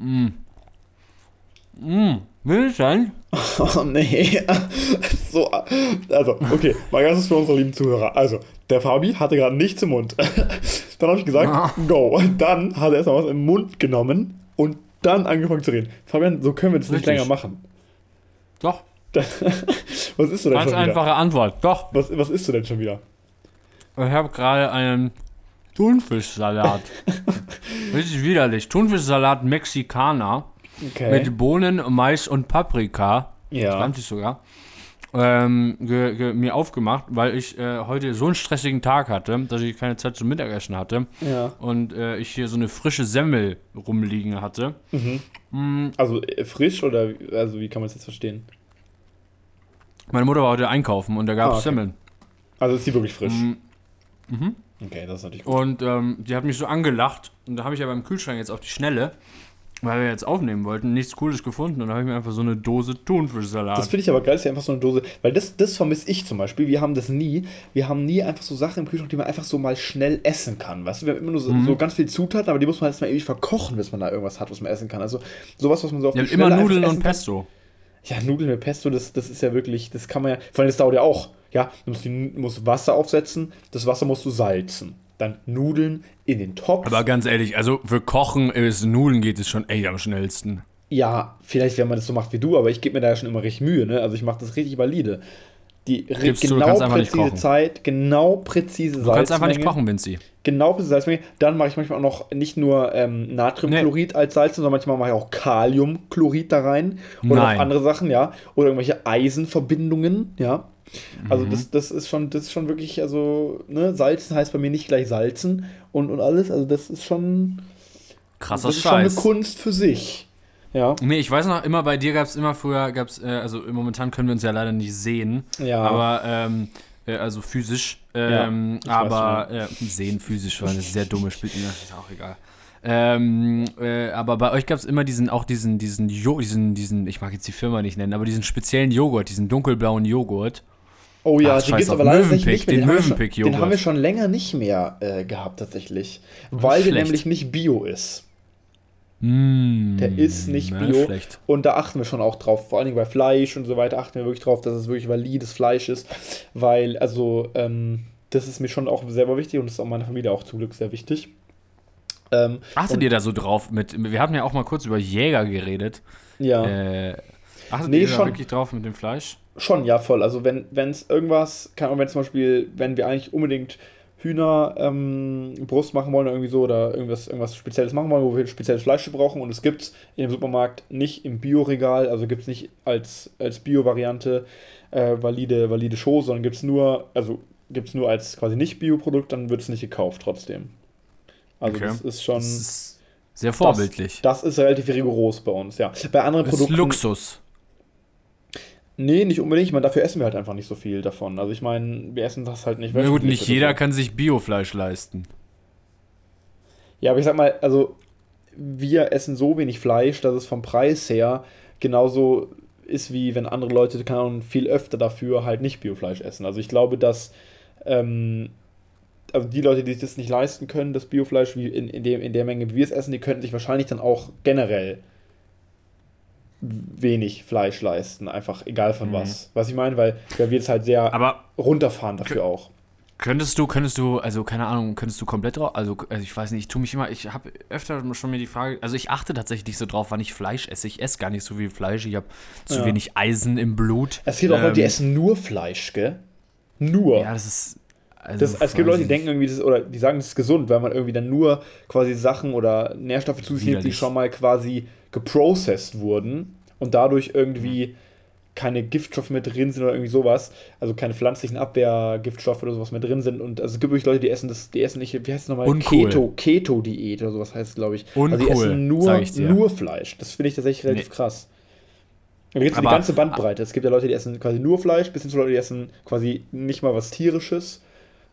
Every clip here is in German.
Mm. Mm. Vincent? Oh nee. So, also, okay, mal ganz für unsere lieben Zuhörer. Also, der Fabi hatte gerade nichts im Mund. Dann habe ich gesagt, Ah. go. Dann hat er erstmal was im Mund genommen und dann angefangen zu reden. Fabian, so können wir das nicht Richtig. länger machen. Doch. was isst du denn Ganz schon wieder? einfache Antwort. Doch. Was, was isst du denn schon wieder? Ich habe gerade einen Thunfischsalat. Richtig widerlich. Thunfischsalat Mexikaner Okay. mit Bohnen, Mais und Paprika. ja. 20 sogar. Ähm, ge, ge, mir aufgemacht, weil ich äh, heute so einen stressigen Tag hatte, dass ich keine Zeit zum Mittagessen hatte ja. und äh, ich hier so eine frische Semmel rumliegen hatte. Also äh, frisch oder also wie kann man es jetzt verstehen? Meine Mutter war heute einkaufen und da gab es Ah, okay. Semmeln. Also ist die wirklich frisch? Mhm. Okay, das ist natürlich gut. Und ähm, die hat mich so angelacht. Und da habe ich aber im Kühlschrank jetzt auf die Schnelle, weil wir jetzt aufnehmen wollten, nichts Cooles gefunden. Und da habe ich mir einfach so eine Dose Thunfischsalat. Das finde ich aber geil, ist ja einfach so eine Dose, weil das, das vermisse ich zum Beispiel. Wir haben das nie. Wir haben nie einfach so Sachen im Kühlschrank, die man einfach so mal schnell essen kann. Weißt du, wir haben immer nur so, so ganz viel Zutaten, aber die muss man erstmal ewig verkochen, bis man da irgendwas hat, was man essen kann. Also sowas, was man so auf ja, die immer Schnelle Nudeln einfach und essen kann. Pesto. Ja, Nudeln mit Pesto, das, das ist ja wirklich, das kann man ja, vor allem das dauert ja auch. Ja, du musst, musst Wasser aufsetzen, das Wasser musst du salzen. Dann Nudeln in den Topf. Aber ganz ehrlich, also für Kochen, ist Nudeln geht es schon echt am schnellsten. Ja, vielleicht, wenn man das so macht wie du, aber ich gebe mir da ja schon immer richtig Mühe, ne? Also ich mache das richtig valide. Die Gibst du, du genau einfach nicht präzise. Zeit, genau präzise Du kannst einfach nicht Salzmenge. kochen, Vinci. Genau präzise Salzmenge. Dann mache ich manchmal auch noch nicht nur ähm, Natriumchlorid als Salz, sondern manchmal mache ich auch Kaliumchlorid da rein. Oder Nein. noch andere Sachen, ja. Oder irgendwelche Eisenverbindungen, ja. Also Mhm. das, das ist schon, das ist schon wirklich, also, ne, Salzen heißt bei mir nicht gleich Salzen und, und alles. Also das ist schon. Krasser das ist schon eine Scheiß. Kunst für sich. Ja. Nee, ich weiß noch, immer bei dir gab es immer früher, gab's, äh, also momentan können wir uns ja leider nicht sehen, Ja. aber, ähm, äh, also physisch, ähm, weiß aber, äh, sehen physisch war eine sehr dumme Spiel, ne, ist auch egal. Ähm, äh, aber bei euch gab es immer diesen, auch diesen, diesen, jo diesen, diesen, ich mag jetzt die Firma nicht nennen, aber diesen speziellen Joghurt, diesen dunkelblauen Joghurt. Oh ja, Ach, den gibt's auf, aber leider Mövenpick, nicht mehr. den haben wir schon-. Den haben wir schon länger nicht mehr äh, gehabt, tatsächlich. Weil der nämlich nicht bio ist. Mm, Der ist nicht na, bio. schlecht. Und da achten wir schon auch drauf. Vor allen Dingen bei Fleisch und so weiter achten wir wirklich drauf, dass es wirklich valides Fleisch ist. Weil, also, ähm, das ist mir schon auch selber wichtig und das ist auch meiner Familie auch zum Glück sehr wichtig. Ähm, Achtet ihr da so drauf mit, wir hatten ja auch mal kurz über Jäger geredet. ja. Äh, achtet Nee, ihr da schon. wirklich drauf mit dem Fleisch? Schon, ja, voll. Also wenn es irgendwas, kann wenn zum Beispiel, wenn wir eigentlich unbedingt Hühner ähm, Brust machen wollen oder irgendwie so oder irgendwas, irgendwas Spezielles machen wollen, wo wir spezielles Fleisch brauchen und es gibt es im Supermarkt nicht im Bioregal, also gibt es nicht als, als Bio-Variante äh, valide, valide Show, sondern gibt es nur, also gibt es nur als quasi nicht Bio-Produkt, dann wird es nicht gekauft trotzdem. Also Okay. das ist schon, Das ist sehr vorbildlich. das ist relativ rigoros bei uns, ja. Bei anderen Das ist Produkten. Luxus. Nee, nicht unbedingt. Ich meine, dafür essen wir halt einfach nicht so viel davon. Also ich meine, wir essen das halt nicht. Na gut, nicht jeder kann sich Biofleisch leisten. Ja, aber ich sag mal, also wir essen so wenig Fleisch, dass es vom Preis her genauso ist, wie wenn andere Leute, keine Ahnung, viel öfter dafür halt nicht Biofleisch essen. Also ich glaube, dass ähm, also die Leute, die sich das nicht leisten können, das Biofleisch wie in, in, dem, in der Menge, wie wir es essen, die könnten sich wahrscheinlich dann auch generell wenig Fleisch leisten. Einfach egal von was. Was ich meine, weil, weil wir es halt sehr Aber runterfahren dafür auch. könntest du, könntest du, also keine Ahnung, könntest du komplett drauf, also, also ich weiß nicht, ich tue mich immer, ich habe öfter schon mir die Frage, also ich achte tatsächlich nicht so drauf, wann ich Fleisch esse. Ich esse gar nicht so viel Fleisch, ich habe zu Ja. wenig Eisen im Blut. Es gibt auch Leute, die Ähm, essen nur Fleisch, gell? Nur. Ja, das ist. Also, Das, es gibt Leute, die denken irgendwie, das, oder die sagen, das ist gesund, weil man irgendwie dann nur quasi Sachen oder Nährstoffe zu sich nimmt, die schon mal quasi geprocessed wurden und dadurch irgendwie keine Giftstoffe mehr drin sind oder irgendwie sowas, also keine pflanzlichen Abwehrgiftstoffe oder sowas mehr drin sind und also es gibt wirklich Leute, die essen das, die essen nicht, wie heißt es nochmal, Uncool. Keto, Keto-Diät oder sowas heißt es, glaube ich. Also die Uncool, essen nur, nur Fleisch. Das finde ich tatsächlich relativ Nee. krass. Da gibt es die ganze Bandbreite. Es gibt ja Leute, die essen quasi nur Fleisch, bis hin zu Leute, die essen quasi nicht mal was Tierisches.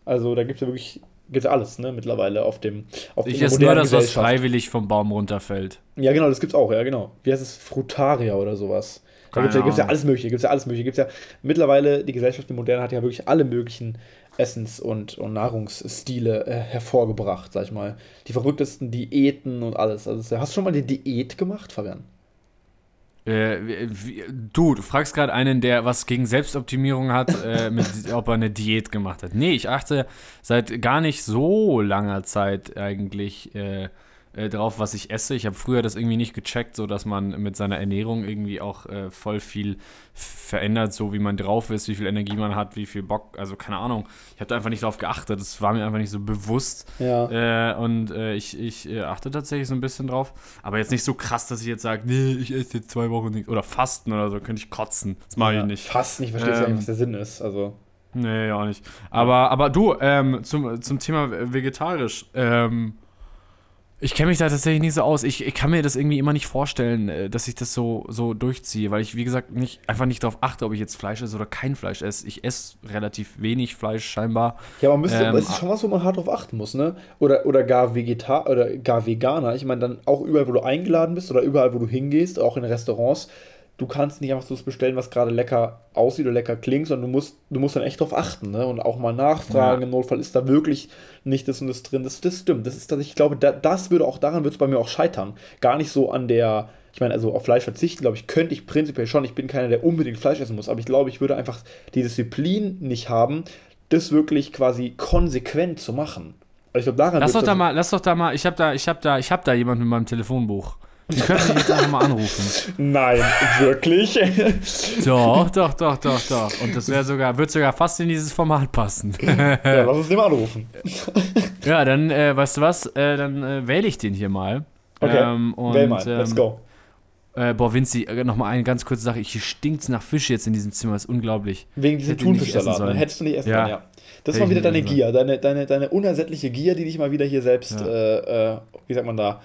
Also da gibt es ja wirklich gibt's ja alles, ne, mittlerweile auf dem auf Ich esse nur modernen das, was freiwillig vom Baum runterfällt. Ja, genau, das gibt's auch, ja, genau. Wie heißt es? Frutaria oder sowas. Da Keine gibt's ja, gibt's ja alles mögliche, gibt's ja alles mögliche. Gibt's ja mittlerweile, die Gesellschaft, die moderne, hat ja wirklich alle möglichen Essens- und, und Nahrungsstile äh, hervorgebracht, sag ich mal. Die verrücktesten Diäten und alles. Also, hast du schon mal eine Diät gemacht, Fabian? Äh, wie, du, du fragst gerade einen, der was gegen Selbstoptimierung hat, äh, mit, ob er eine Diät gemacht hat. Nee, ich achte seit gar nicht so langer Zeit eigentlich äh, äh, drauf, was ich esse. Ich habe früher das irgendwie nicht gecheckt, so dass man mit seiner Ernährung irgendwie auch äh, voll viel verändert, so wie man drauf ist, wie viel Energie man hat, wie viel Bock, also keine Ahnung. Ich habe da einfach nicht drauf geachtet, das war mir einfach nicht so bewusst. Ja. Äh, und äh, ich, ich äh, achte tatsächlich so ein bisschen drauf, aber jetzt nicht so krass, dass ich jetzt sage, nee, ich esse jetzt zwei Wochen nichts oder fasten oder so, könnte ich kotzen. Das mache ja, ich nicht. Fasten, ich verstehe ähm, ja nicht, was der Sinn ist, also. Nee, auch nicht. Aber, aber du, ähm, zum, zum Thema vegetarisch, ähm, ich kenne mich da tatsächlich nicht so aus. Ich, ich, kann mir das irgendwie immer nicht vorstellen, äh, dass ich das so, so durchziehe, weil ich, wie gesagt, nicht, einfach nicht darauf achte, ob ich jetzt Fleisch esse oder kein Fleisch esse. Ich esse relativ wenig Fleisch scheinbar. Ja, aber müsste, ähm, das ist schon was, wo man hart drauf achten muss, ne? Oder, oder gar Vegetar oder gar Veganer. Ich meine, dann auch überall, wo du eingeladen bist oder überall, wo du hingehst, auch in Restaurants, du kannst nicht einfach so bestellen, was gerade lecker aussieht oder lecker klingt, sondern du musst, du musst dann echt drauf achten ne? und auch mal nachfragen. Ja. Im Notfall ist da wirklich nicht das und das drin. Das, das stimmt. Das ist, ich glaube, da, das würde auch daran wird es bei mir auch scheitern. Gar nicht so an der, ich meine, also auf Fleisch verzichten, glaube ich, könnte ich prinzipiell schon. Ich bin keiner, der unbedingt Fleisch essen muss, aber ich glaube, ich würde einfach die Disziplin nicht haben, das wirklich quasi konsequent zu machen. Also ich glaube, daran lass doch da mal, lass doch da mal, ich habe da, ich habe da, ich habe da jemanden mit meinem Telefonbuch. Die können mich jetzt einfach mal anrufen. Nein, wirklich? doch, doch, doch, doch, doch. Und das wäre sogar, wird sogar fast in dieses Format passen. ja, lass uns den mal anrufen. ja, dann, äh, weißt du was, äh, dann äh, wähle ich den hier mal. Okay, ähm, und, wähl mal, let's go. Ähm, boah, Vinci, äh, nochmal eine ganz kurze Sache. Hier stinkt nach Fisch jetzt in diesem Zimmer, das ist unglaublich. Wegen diesem Thunfischsalat, ne? hättest du nicht essen ja. können, ja. Das ist mal wieder deine Gier, deine, deine, deine unersättliche Gier, die dich mal wieder hier selbst, ja. Äh, äh, wie sagt man da,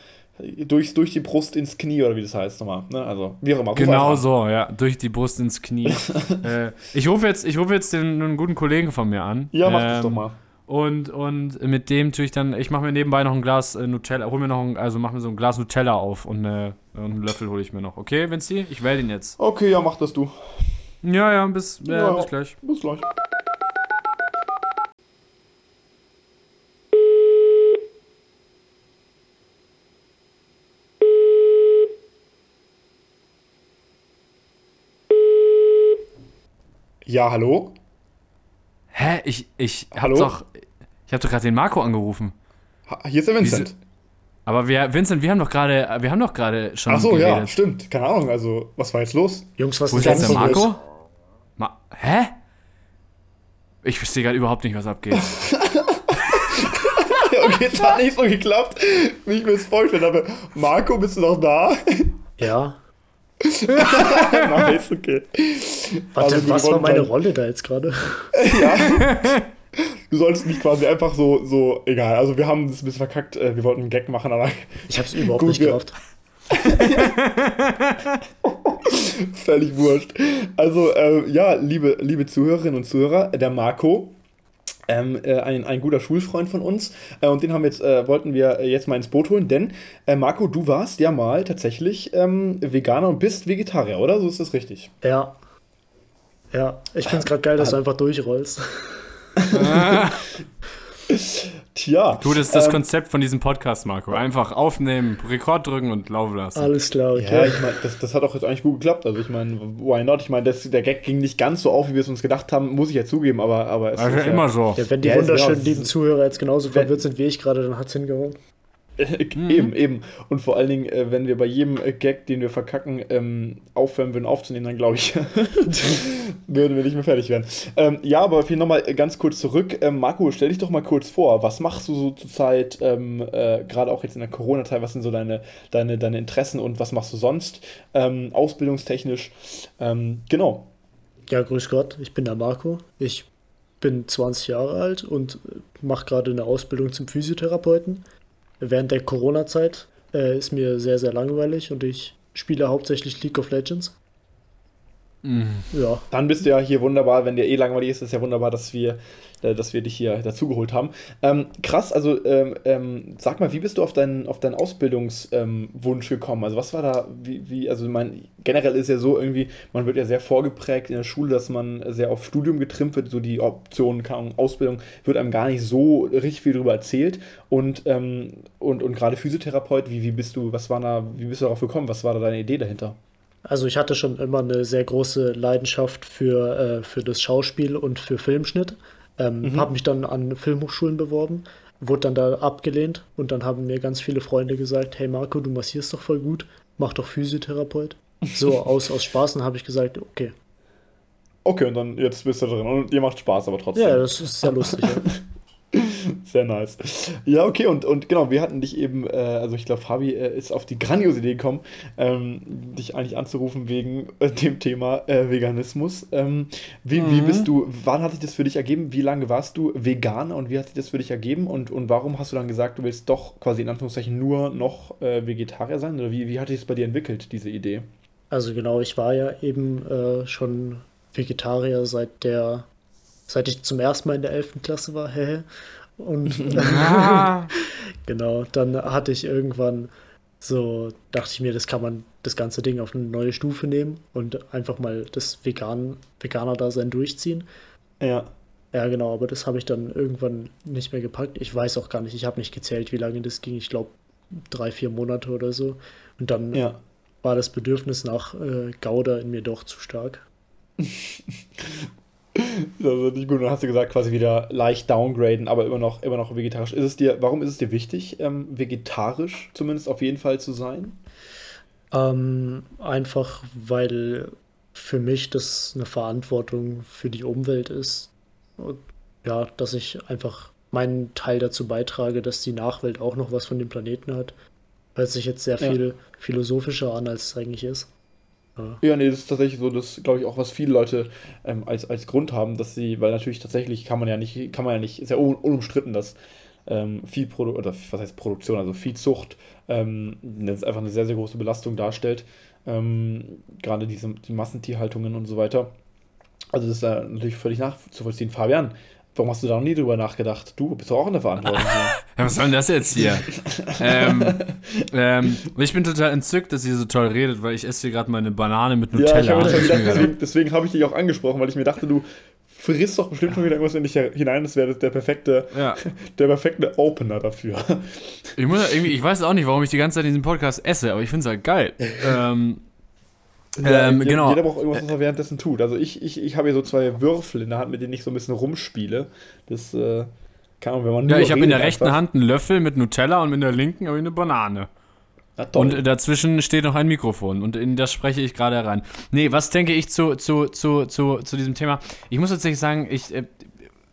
durch, durch die Brust ins Knie oder wie das heißt nochmal. Ne? Also, wie auch immer. Genau so, ja. Durch die Brust ins Knie. äh, ich rufe jetzt, ich ruf jetzt den, einen guten Kollegen von mir an. Ja, mach ähm, das doch mal. Und, und mit dem tue ich dann, ich mache mir nebenbei noch ein Glas äh, Nutella, hol mir noch ein, also mach mir so ein Glas Nutella auf und, äh, und einen Löffel hole ich mir noch. Okay, Vinci? Ich wähle den jetzt. Okay, ja, mach das du. Ja, ja, bis, äh, ja, bis gleich. Bis gleich. Ja, hallo? Hä? Ich, ich hallo? hab doch. Ich hab doch gerade den Marco angerufen. Ha, hier ist der Vincent. Wieso? Aber wir, Vincent, wir haben doch gerade, wir haben doch gerade schon. Ach so, geredet. ja, stimmt. Keine Ahnung. Also, was war jetzt los? Jungs, was Wo ist jetzt der Marco? Ma Hä? Ich verstehe gerade überhaupt nicht, was abgeht. okay, es hat nicht so geklappt, wie ich mir das vorstelle. Aber Marco, bist du noch da? Ja. nice, okay. Warte, also, was war meine Rolle da jetzt gerade? ja. Du solltest nicht quasi einfach so, so, egal. Also wir haben das ein bisschen verkackt, äh, wir wollten einen Gag machen, aber. Ich hab's überhaupt gut, nicht gerafft. Völlig wurscht. Also, äh, ja, liebe, liebe Zuhörerinnen und Zuhörer, der Marco ähm, äh, ein, ein guter Schulfreund von uns. Äh, und den haben jetzt, äh, wollten wir jetzt mal ins Boot holen, denn äh, Marco, du warst ja mal tatsächlich ähm, Veganer und bist Vegetarier, oder? So ist das richtig. Ja. Ja, ich finde es gerade geil, dass du einfach durchrollst. Tja. Du, das ist das ähm, Konzept von diesem Podcast, Marco. Einfach aufnehmen, Rekord drücken und laufen lassen. Alles klar, okay. Ja, ich meine, das, das hat auch jetzt eigentlich gut geklappt. Also ich meine, why not? Ich meine, der Gag ging nicht ganz so auf, wie wir es uns gedacht haben, muss ich ja zugeben, aber, aber es also ist immer ja, so. Ja, wenn die ja, wunderschönen lieben Zuhörer jetzt genauso verwirrt sind wie ich gerade, dann hat es hingehauen. Mhm. Eben, eben. Und vor allen Dingen, äh, wenn wir bei jedem äh, Gag, den wir verkacken, ähm, aufhören würden aufzunehmen, dann glaube ich, würden wir nicht mehr fertig werden. Ähm, ja, aber hier nochmal ganz kurz zurück. Ähm, Marco, stell dich doch mal kurz vor. Was machst du so zurzeit, ähm, äh, gerade auch jetzt in der Corona-Zeit? Was sind so deine, deine, deine Interessen und was machst du sonst ähm, ausbildungstechnisch? Ähm, genau. Ja, grüß Gott. Ich bin der Marco. Ich bin 20 Jahre alt und mache gerade eine Ausbildung zum Physiotherapeuten während der Corona-Zeit äh, ist mir sehr, sehr langweilig und ich spiele hauptsächlich League of Legends. Ja, Dann bist du ja hier wunderbar, wenn dir eh langweilig ist, ist ja wunderbar, dass wir, äh, dass wir dich hier dazugeholt haben. Ähm, krass, also ähm, ähm, sag mal, wie bist du auf deinen, auf deinen Ausbildungswunsch ähm, gekommen? Also was war da, wie, wie also mein, generell ist ja so irgendwie, man wird ja sehr vorgeprägt in der Schule, dass man sehr auf Studium getrimmt wird, so die Option, keine Ahnung, Ausbildung wird einem gar nicht so richtig viel darüber erzählt. Und, ähm, und, und gerade Physiotherapeut, wie, wie bist du, was war da, wie bist du darauf gekommen? Was war da deine Idee dahinter? Also ich hatte schon immer eine sehr große Leidenschaft für, äh, für das Schauspiel und für Filmschnitt. Ähm, Habe mich dann an Filmhochschulen beworben, wurde dann da abgelehnt und dann haben mir ganz viele Freunde gesagt, hey Marco, du massierst doch voll gut, mach doch Physiotherapeut. So aus, aus Spaß und habe ich gesagt, okay. Okay, und dann jetzt bist du drin und dir macht Spaß, aber trotzdem. Ja, das ist sehr lustig. Ja. Sehr nice. Ja, okay, und, und genau, wir hatten dich eben, äh, also ich glaube, Fabi äh, ist auf die grandiose Idee gekommen, ähm, dich eigentlich anzurufen wegen äh, dem Thema äh, Veganismus. Ähm, wie, wie bist du, wann hat sich das für dich ergeben? Wie lange warst du Veganer und wie hat sich das für dich ergeben? Und, und warum hast du dann gesagt, du willst doch quasi in Anführungszeichen nur noch äh, Vegetarier sein? Oder wie, wie hat sich das bei dir entwickelt, diese Idee? Also genau, ich war ja eben äh, schon Vegetarier seit der, seit ich zum ersten Mal in der 11. Klasse war. Und genau, dann hatte ich irgendwann so, dachte ich mir, das kann man das ganze Ding auf eine neue Stufe nehmen und einfach mal das Vegan, Veganer-Dasein durchziehen. Ja. Ja, genau, aber das habe ich dann irgendwann nicht mehr gepackt. Ich weiß auch gar nicht, ich habe nicht gezählt, wie lange das ging. Ich glaube, drei, vier Monate oder so. Und dann Ja. war das Bedürfnis nach äh, Gouda in mir doch zu stark. Ist nicht gut. Dann hast du gesagt, quasi wieder leicht downgraden, aber immer noch, immer noch vegetarisch. Ist es dir, warum ist es dir wichtig, ähm, vegetarisch zumindest auf jeden Fall zu sein? Ähm, einfach weil für mich das eine Verantwortung für die Umwelt ist. Und ja, dass ich einfach meinen Teil dazu beitrage, dass die Nachwelt auch noch was von dem Planeten hat. Hört sich jetzt sehr Ja. viel philosophischer an, als es eigentlich ist. Ja. Nee, das ist tatsächlich so, das glaube ich auch, was viele Leute ähm, als, als Grund haben, dass sie, weil natürlich tatsächlich kann man ja nicht, kann man ja nicht, ist ja un, unumstritten, dass ähm, Viehprodu oder was heißt Produktion, also Viehzucht, ähm, das einfach eine sehr, sehr große Belastung darstellt. Ähm, gerade diese die Massentierhaltungen und so weiter. Also das ist ja natürlich völlig nachzuvollziehen. Fabian, warum hast du da noch nie drüber nachgedacht? Du bist doch auch in der Verantwortung. Ja, was soll denn das jetzt hier? ähm, ähm, ich bin total entzückt, dass ihr so toll redet, weil ich esse hier gerade meine Banane mit Ja, Nutella. schon Ich gedacht, deswegen, deswegen habe ich dich auch angesprochen, weil ich mir dachte, du frisst doch bestimmt schon wieder irgendwas in dich hinein. Das wäre der perfekte, ja. der perfekte Opener dafür. Ich, muss, ja irgendwie, ich weiß auch nicht, warum ich die ganze Zeit diesen Podcast esse, aber ich finde es halt geil. ähm, Ja, Ähm, jeder, genau. Jeder braucht irgendwas, was er währenddessen tut. Also ich, ich, ich habe hier so zwei Würfel in der Hand, mit denen ich so ein bisschen rumspiele. Das äh, kann man, wenn man ja, nur ich habe in der rechten einfach- Hand einen Löffel mit Nutella und in der linken habe ich eine Banane. Ja, toll. Und dazwischen steht noch ein Mikrofon und in das spreche ich gerade herein. Nee, was denke ich zu, zu, zu, zu, zu diesem Thema? Ich muss tatsächlich sagen, ich, äh,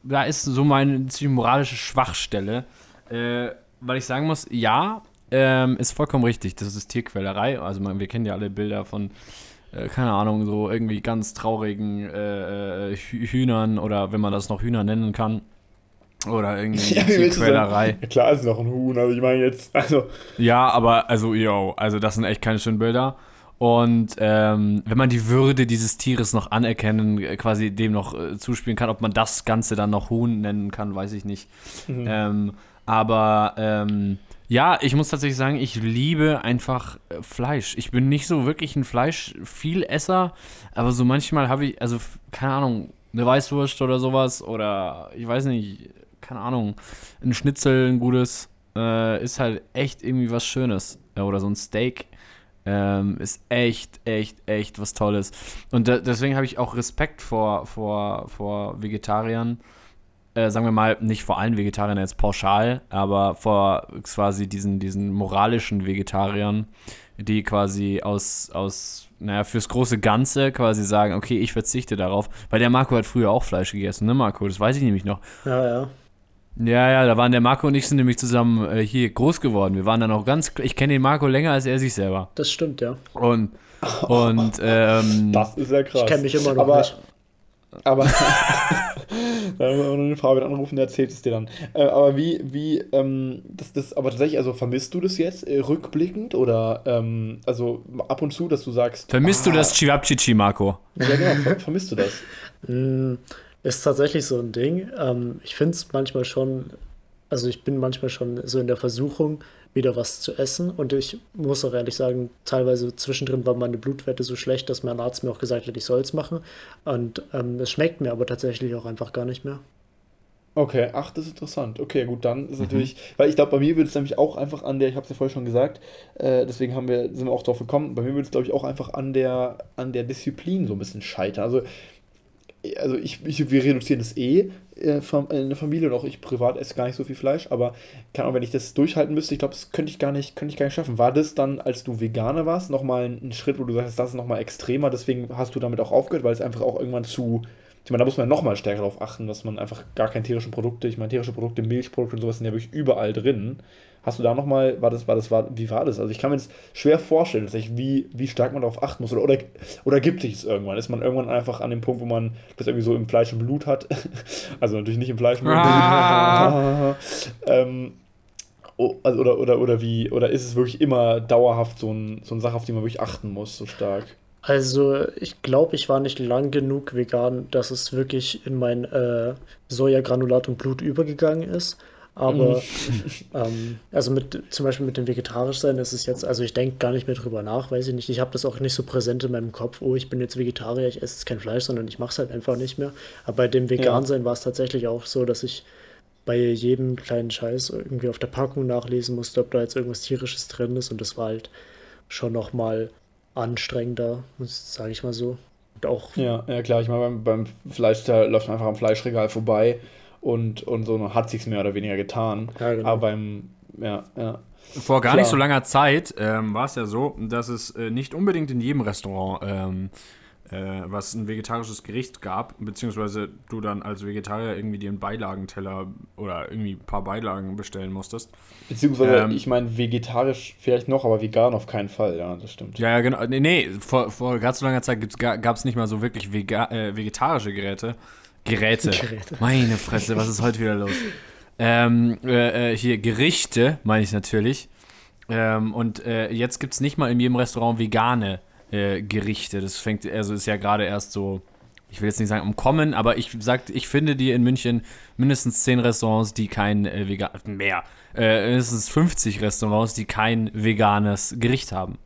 da ist so meine ziemlich moralische Schwachstelle, äh, weil ich sagen muss, ja, ähm, ist vollkommen richtig, das ist Tierquälerei. Also man, wir kennen ja alle Bilder von, keine Ahnung, so irgendwie ganz traurigen äh, äh, Hü- Hühnern oder wenn man das noch Hühner nennen kann. Oder irgendwie Ja, Tierquälerei. Ja, klar ist noch ein Huhn, also ich meine jetzt, also, Ja, aber also, yo, also das sind echt keine schönen Bilder. Und ähm, wenn man die Würde dieses Tieres noch anerkennen, äh, quasi dem noch äh, zuspielen kann, ob man das Ganze dann noch Huhn nennen kann, weiß ich nicht. Ähm, aber ähm, ja, ich muss tatsächlich sagen, ich liebe einfach äh, Fleisch. Ich bin nicht so wirklich ein Fleisch-Vielesser, aber so manchmal habe ich, also keine Ahnung, eine Weißwurst oder sowas oder ich weiß nicht, keine Ahnung, ein Schnitzel, ein gutes, äh, ist halt echt irgendwie was Schönes. Äh, oder so ein Steak. Ähm, ist echt, echt, echt was Tolles. Und da, deswegen habe ich auch Respekt vor, vor, vor Vegetariern. Äh, sagen wir mal, nicht vor allen Vegetariern jetzt pauschal, aber vor quasi diesen, diesen moralischen Vegetariern, die quasi aus, aus, naja, fürs große Ganze quasi sagen, okay, ich verzichte darauf. Weil der Marco hat früher auch Fleisch gegessen, ne Marco? Das weiß ich nämlich noch. Ja, ja. Ja, ja, da waren der Marco und ich sind nämlich zusammen äh, hier groß geworden. Wir waren dann auch ganz, ich kenne den Marco länger als er sich selber. Das stimmt, ja. Und, und, ähm, das ist ja krass. Ich kenne mich immer noch aber, nicht. Aber, Dann müssen wir den Fabian anrufen, der erzählt es dir dann. Äh, aber wie, wie, ähm, das, das, aber tatsächlich, also vermisst du das jetzt äh, rückblickend oder, ähm, also ab und zu, dass du sagst. Vermisst ah, du das Chivapchichi, Marco? Ja, genau, ver vermisst du das? Mm, ist tatsächlich so ein Ding. Ähm, ich finde es manchmal schon, also ich bin manchmal schon so in der Versuchung, wieder was zu essen. Und ich muss auch ehrlich sagen, teilweise zwischendrin waren meine Blutwerte so schlecht, dass mein Arzt mir auch gesagt hat, ich soll es machen. Und ähm, es schmeckt mir aber tatsächlich auch einfach gar nicht mehr. Okay, ach, das ist interessant. Okay, gut, dann ist mhm. natürlich, weil ich glaube, bei mir würde es nämlich auch einfach an der, ich habe es ja vorher schon gesagt, äh, deswegen haben wir, sind wir auch drauf gekommen, bei mir würde es, glaube ich, auch einfach an der, an der Disziplin so ein bisschen scheitern. Also also ich, ich, wir reduzieren das eh äh, in der Familie und auch ich privat esse gar nicht so viel Fleisch, aber kann wenn ich das durchhalten müsste, ich glaube, das könnte ich gar nicht, könnte ich gar nicht schaffen. War das dann, als du Veganer warst, nochmal ein Schritt, wo du sagst, das ist nochmal extremer, deswegen hast du damit auch aufgehört, weil es einfach auch irgendwann zu, ich meine, da muss man nochmal stärker darauf achten, dass man einfach gar keine tierischen Produkte, ich meine, tierische Produkte, Milchprodukte und sowas sind ja wirklich überall drin. Hast du da nochmal, war das, war das, war, wie war das? Also ich kann mir das schwer vorstellen, wie, wie stark man darauf achten muss. Oder, oder, oder gibt sich es irgendwann? Ist man irgendwann einfach an dem Punkt, wo man das irgendwie so im Fleisch und Blut hat? also natürlich nicht im Fleisch und Blut. Ah. ähm, also, oder, oder, oder wie, oder ist es wirklich immer dauerhaft so, ein, so eine Sache, auf die man wirklich achten muss, so stark? Also, ich glaube, ich war nicht lang genug vegan, dass es wirklich in mein äh, Sojagranulat und Blut übergegangen ist. Aber mhm. ähm, also mit zum Beispiel mit dem vegetarisch sein ist es jetzt, also ich denke gar nicht mehr drüber nach, weiß ich nicht. Ich habe das auch nicht so präsent in meinem Kopf, oh, ich bin jetzt Vegetarier, ich esse jetzt kein Fleisch, sondern ich mache es halt einfach nicht mehr. Aber bei dem Vegan sein ja. war es tatsächlich auch so, dass ich bei jedem kleinen Scheiß irgendwie auf der Packung nachlesen musste, ob da jetzt irgendwas tierisches drin ist und das war halt schon nochmal anstrengender, sage ich mal so. Und auch ja, ja klar, ich meine, beim, beim Fleisch, da läuft man einfach am Fleischregal vorbei und, und so hat sich mehr oder weniger getan. Ja, genau. Aber beim, ja, ja. Vor gar Klar. nicht so langer Zeit ähm, war es ja so, dass es äh, nicht unbedingt in jedem Restaurant ähm, äh, was ein vegetarisches Gericht gab, beziehungsweise du dann als Vegetarier irgendwie dir einen Beilagenteller oder irgendwie ein paar Beilagen bestellen musstest. Beziehungsweise, ähm, ich meine, vegetarisch vielleicht noch, aber vegan auf keinen Fall, ja, das stimmt. Ja, ja, genau. Nee, nee vor, vor ganz so langer Zeit gab es nicht mal so wirklich vega äh, vegetarische Geräte. Geräte. Geräte. Meine Fresse, was ist heute wieder los? Ähm, äh, äh hier Gerichte, meine ich natürlich. Ähm, und äh, jetzt gibt es nicht mal in jedem Restaurant vegane äh, Gerichte. Das fängt, also ist ja gerade erst so, ich will jetzt nicht sagen umkommen, aber ich sag, ich finde die in München mindestens 10 Restaurants, die kein äh, vegan, mehr, äh, mindestens 50 Restaurants, die kein veganes Gericht haben.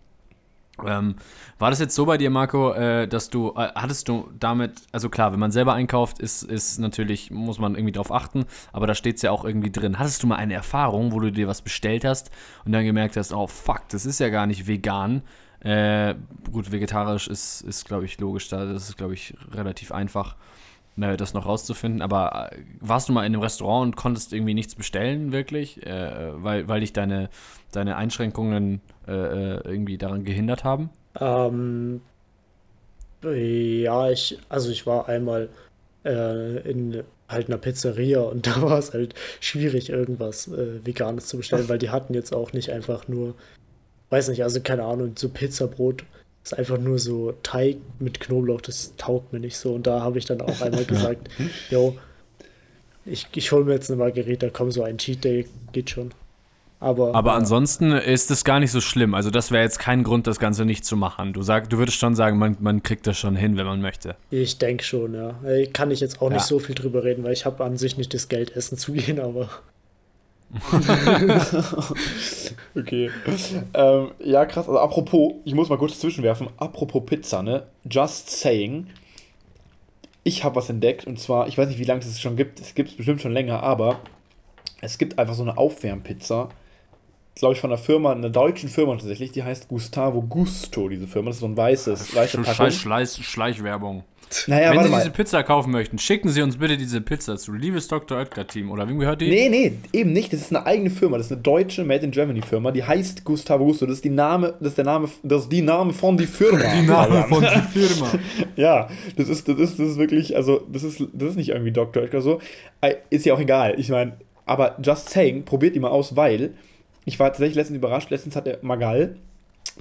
Ähm, war das jetzt so bei dir, Marco, äh, dass du, äh, hattest du damit, also klar, wenn man selber einkauft, ist, ist natürlich, muss man irgendwie drauf achten, aber da steht es ja auch irgendwie drin. Hattest du mal eine Erfahrung, wo du dir was bestellt hast und dann gemerkt hast, oh fuck, das ist ja gar nicht vegan. Äh, gut, vegetarisch ist, ist glaube ich, logisch da, das ist, glaube ich, relativ einfach ne, das noch rauszufinden. Aber äh, warst du mal in einem Restaurant und konntest irgendwie nichts bestellen, wirklich? Äh, weil, weil dich deine, deine Einschränkungen äh, äh, irgendwie daran gehindert haben? Ähm, ja, ich, also ich war einmal äh, in halt einer Pizzeria und da war es halt schwierig, irgendwas äh, Veganes zu bestellen, weil die hatten jetzt auch nicht einfach nur, weiß nicht, also keine Ahnung, so Pizzabrot ist einfach nur so Teig mit Knoblauch, das taugt mir nicht so. Und da habe ich dann auch einmal gesagt, yo, ich, ich hole mir jetzt eine Margarita, komm, so ein Cheat Day geht schon. Aber, Aber ansonsten ist es gar nicht so schlimm. Also das wäre jetzt kein Grund, das Ganze nicht zu machen. Du, sag, du würdest schon sagen, man, man kriegt das schon hin, wenn man möchte. Ich denke schon, ja. Kann ich jetzt auch ja. nicht so viel drüber reden, weil ich habe an sich nicht das Geld, essen zu gehen, aber... okay. Ähm, ja, krass. Also apropos, ich muss mal kurz zwischenwerfen. Apropos Pizza, ne? Just saying. Ich habe was entdeckt und zwar, ich weiß nicht, wie lange es schon gibt. Es gibt es bestimmt schon länger, aber es gibt einfach so eine Aufwärmpizza. Glaube ich von einer Firma, einer deutschen Firma tatsächlich, die heißt Gustavo Gusto, diese Firma. Das ist so ein weißes, weiße Schleich, Schleich, Schleichwerbung. Naja, Wenn Sie mal. diese Pizza kaufen möchten, schicken Sie uns bitte diese Pizza zu. Liebes Dr. Oetker Team. Oder wem gehört die? Nee, nee, eben nicht. Das ist eine eigene Firma. Das ist eine deutsche Made in Germany Firma. Die heißt Gustavo Gusto. Das ist die Name, das ist der Name, das ist die Name von die Firma. Die Name von die Firma. ja, das ist, das ist, das ist wirklich, also, das ist, das ist nicht irgendwie Dr. Oetker so. Ist ja auch egal. Ich meine, aber just saying, probiert die mal aus, weil ich war tatsächlich letztens überrascht. Letztens hat der Magal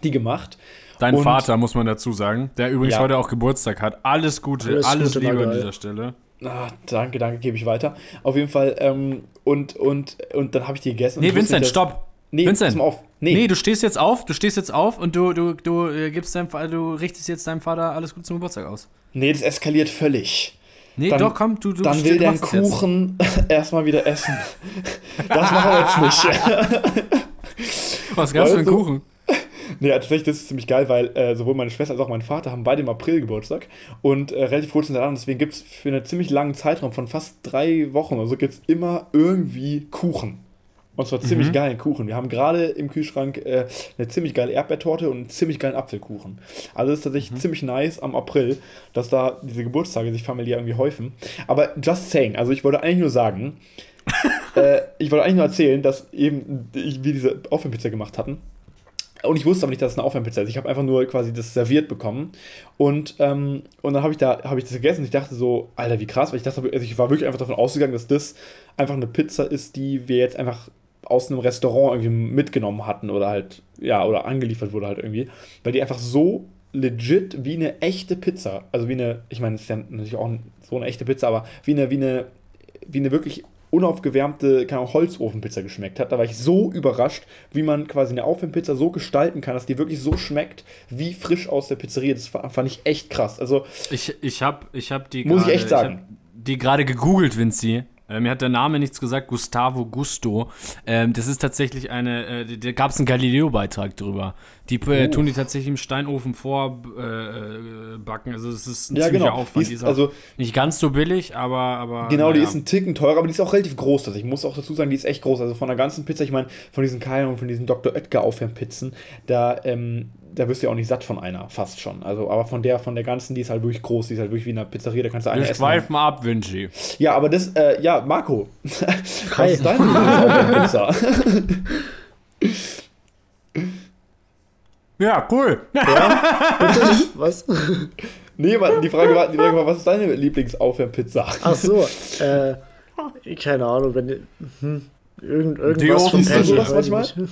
die gemacht. Dein und Vater, muss man dazu sagen, der übrigens ja. heute auch Geburtstag hat. Alles Gute, alles, alles Gute Liebe an dieser Stelle. Ah, danke, danke, gebe ich weiter. Auf jeden Fall, ähm, und, und, und dann habe ich die gegessen. Nee, Vincent, stopp. Nee, Vincent. auf. Nee. nee. du stehst jetzt auf, du stehst jetzt auf und du, du, du äh, gibst deinem du richtest jetzt deinem Vater alles gut zum Geburtstag aus. Nee, das eskaliert völlig. Nee, dann, doch, komm, du, du Dann will der Kuchen erstmal wieder essen. Das machen wir jetzt nicht. Was gab's für einen Kuchen? Nee, tatsächlich, das ist ziemlich geil, weil äh, sowohl meine Schwester als auch mein Vater haben beide im April Geburtstag und äh, relativ kurz hintereinander. Deswegen gibt es für einen ziemlich langen Zeitraum von fast drei Wochen oder so gibt's immer irgendwie Kuchen. Und zwar ziemlich mhm. geilen Kuchen. Wir haben gerade im Kühlschrank äh, eine ziemlich geile Erdbeertorte und einen ziemlich geilen Apfelkuchen. Also es ist tatsächlich mhm. ziemlich nice am April, dass da diese Geburtstage sich familiär irgendwie häufen. Aber just saying, also ich wollte eigentlich nur sagen, äh, ich wollte eigentlich nur erzählen, dass eben wir diese Aufwärmpizza gemacht hatten. Und ich wusste aber nicht, dass es eine Aufwärmpizza ist. Ich habe einfach nur quasi das serviert bekommen. Und, ähm, und dann habe ich, da, hab ich das gegessen und ich dachte so, Alter, wie krass, weil ich dachte, also ich war wirklich einfach davon ausgegangen, dass das einfach eine Pizza ist, die wir jetzt einfach aus einem Restaurant irgendwie mitgenommen hatten oder halt, ja, oder angeliefert wurde halt irgendwie, weil die einfach so legit wie eine echte Pizza, also wie eine, ich meine, es ist ja natürlich auch so eine echte Pizza, aber wie eine, wie eine, wie eine wirklich unaufgewärmte, keine Holzofenpizza geschmeckt hat. Da war ich so überrascht, wie man quasi eine Aufwärmpizza so gestalten kann, dass die wirklich so schmeckt, wie frisch aus der Pizzeria. Das fand ich echt krass. Also ich, ich habe ich hab die Muss grade, ich echt sagen. Ich die gerade gegoogelt, Vinci. Äh, mir hat der Name nichts gesagt, Gustavo Gusto. Ähm, das ist tatsächlich eine, äh, da gab es einen Galileo-Beitrag drüber. Die äh, tun die tatsächlich im Steinofen vorbacken. Äh, also es ist ein ja, ziemlicher genau. Aufwand. Die ist, die ist also, nicht ganz so billig, aber. aber genau, naja. die ist ein Ticken teurer, aber die ist auch relativ groß. Also ich muss auch dazu sagen, die ist echt groß. Also von der ganzen Pizza, ich meine, von diesen Keilen und von diesen Dr. Oetker Aufwärmpizzen, da, ähm, da wirst du ja auch nicht satt von einer, fast schon. Also, aber von der, von der ganzen, die ist halt wirklich groß, die ist halt wirklich wie in einer Pizzeria, da kannst du eine Wir essen. schweifen ab, Vinci. Ja, aber das, äh, ja, Marco, was ist deine Lieblingspizza? ja, cool. Ja? Was? Nee, man, die, Frage war, die Frage war, was ist deine Lieblingsaufwärmpizza? Ach so, äh, keine Ahnung, wenn, hm, irgend, irgendwas Die von das manchmal?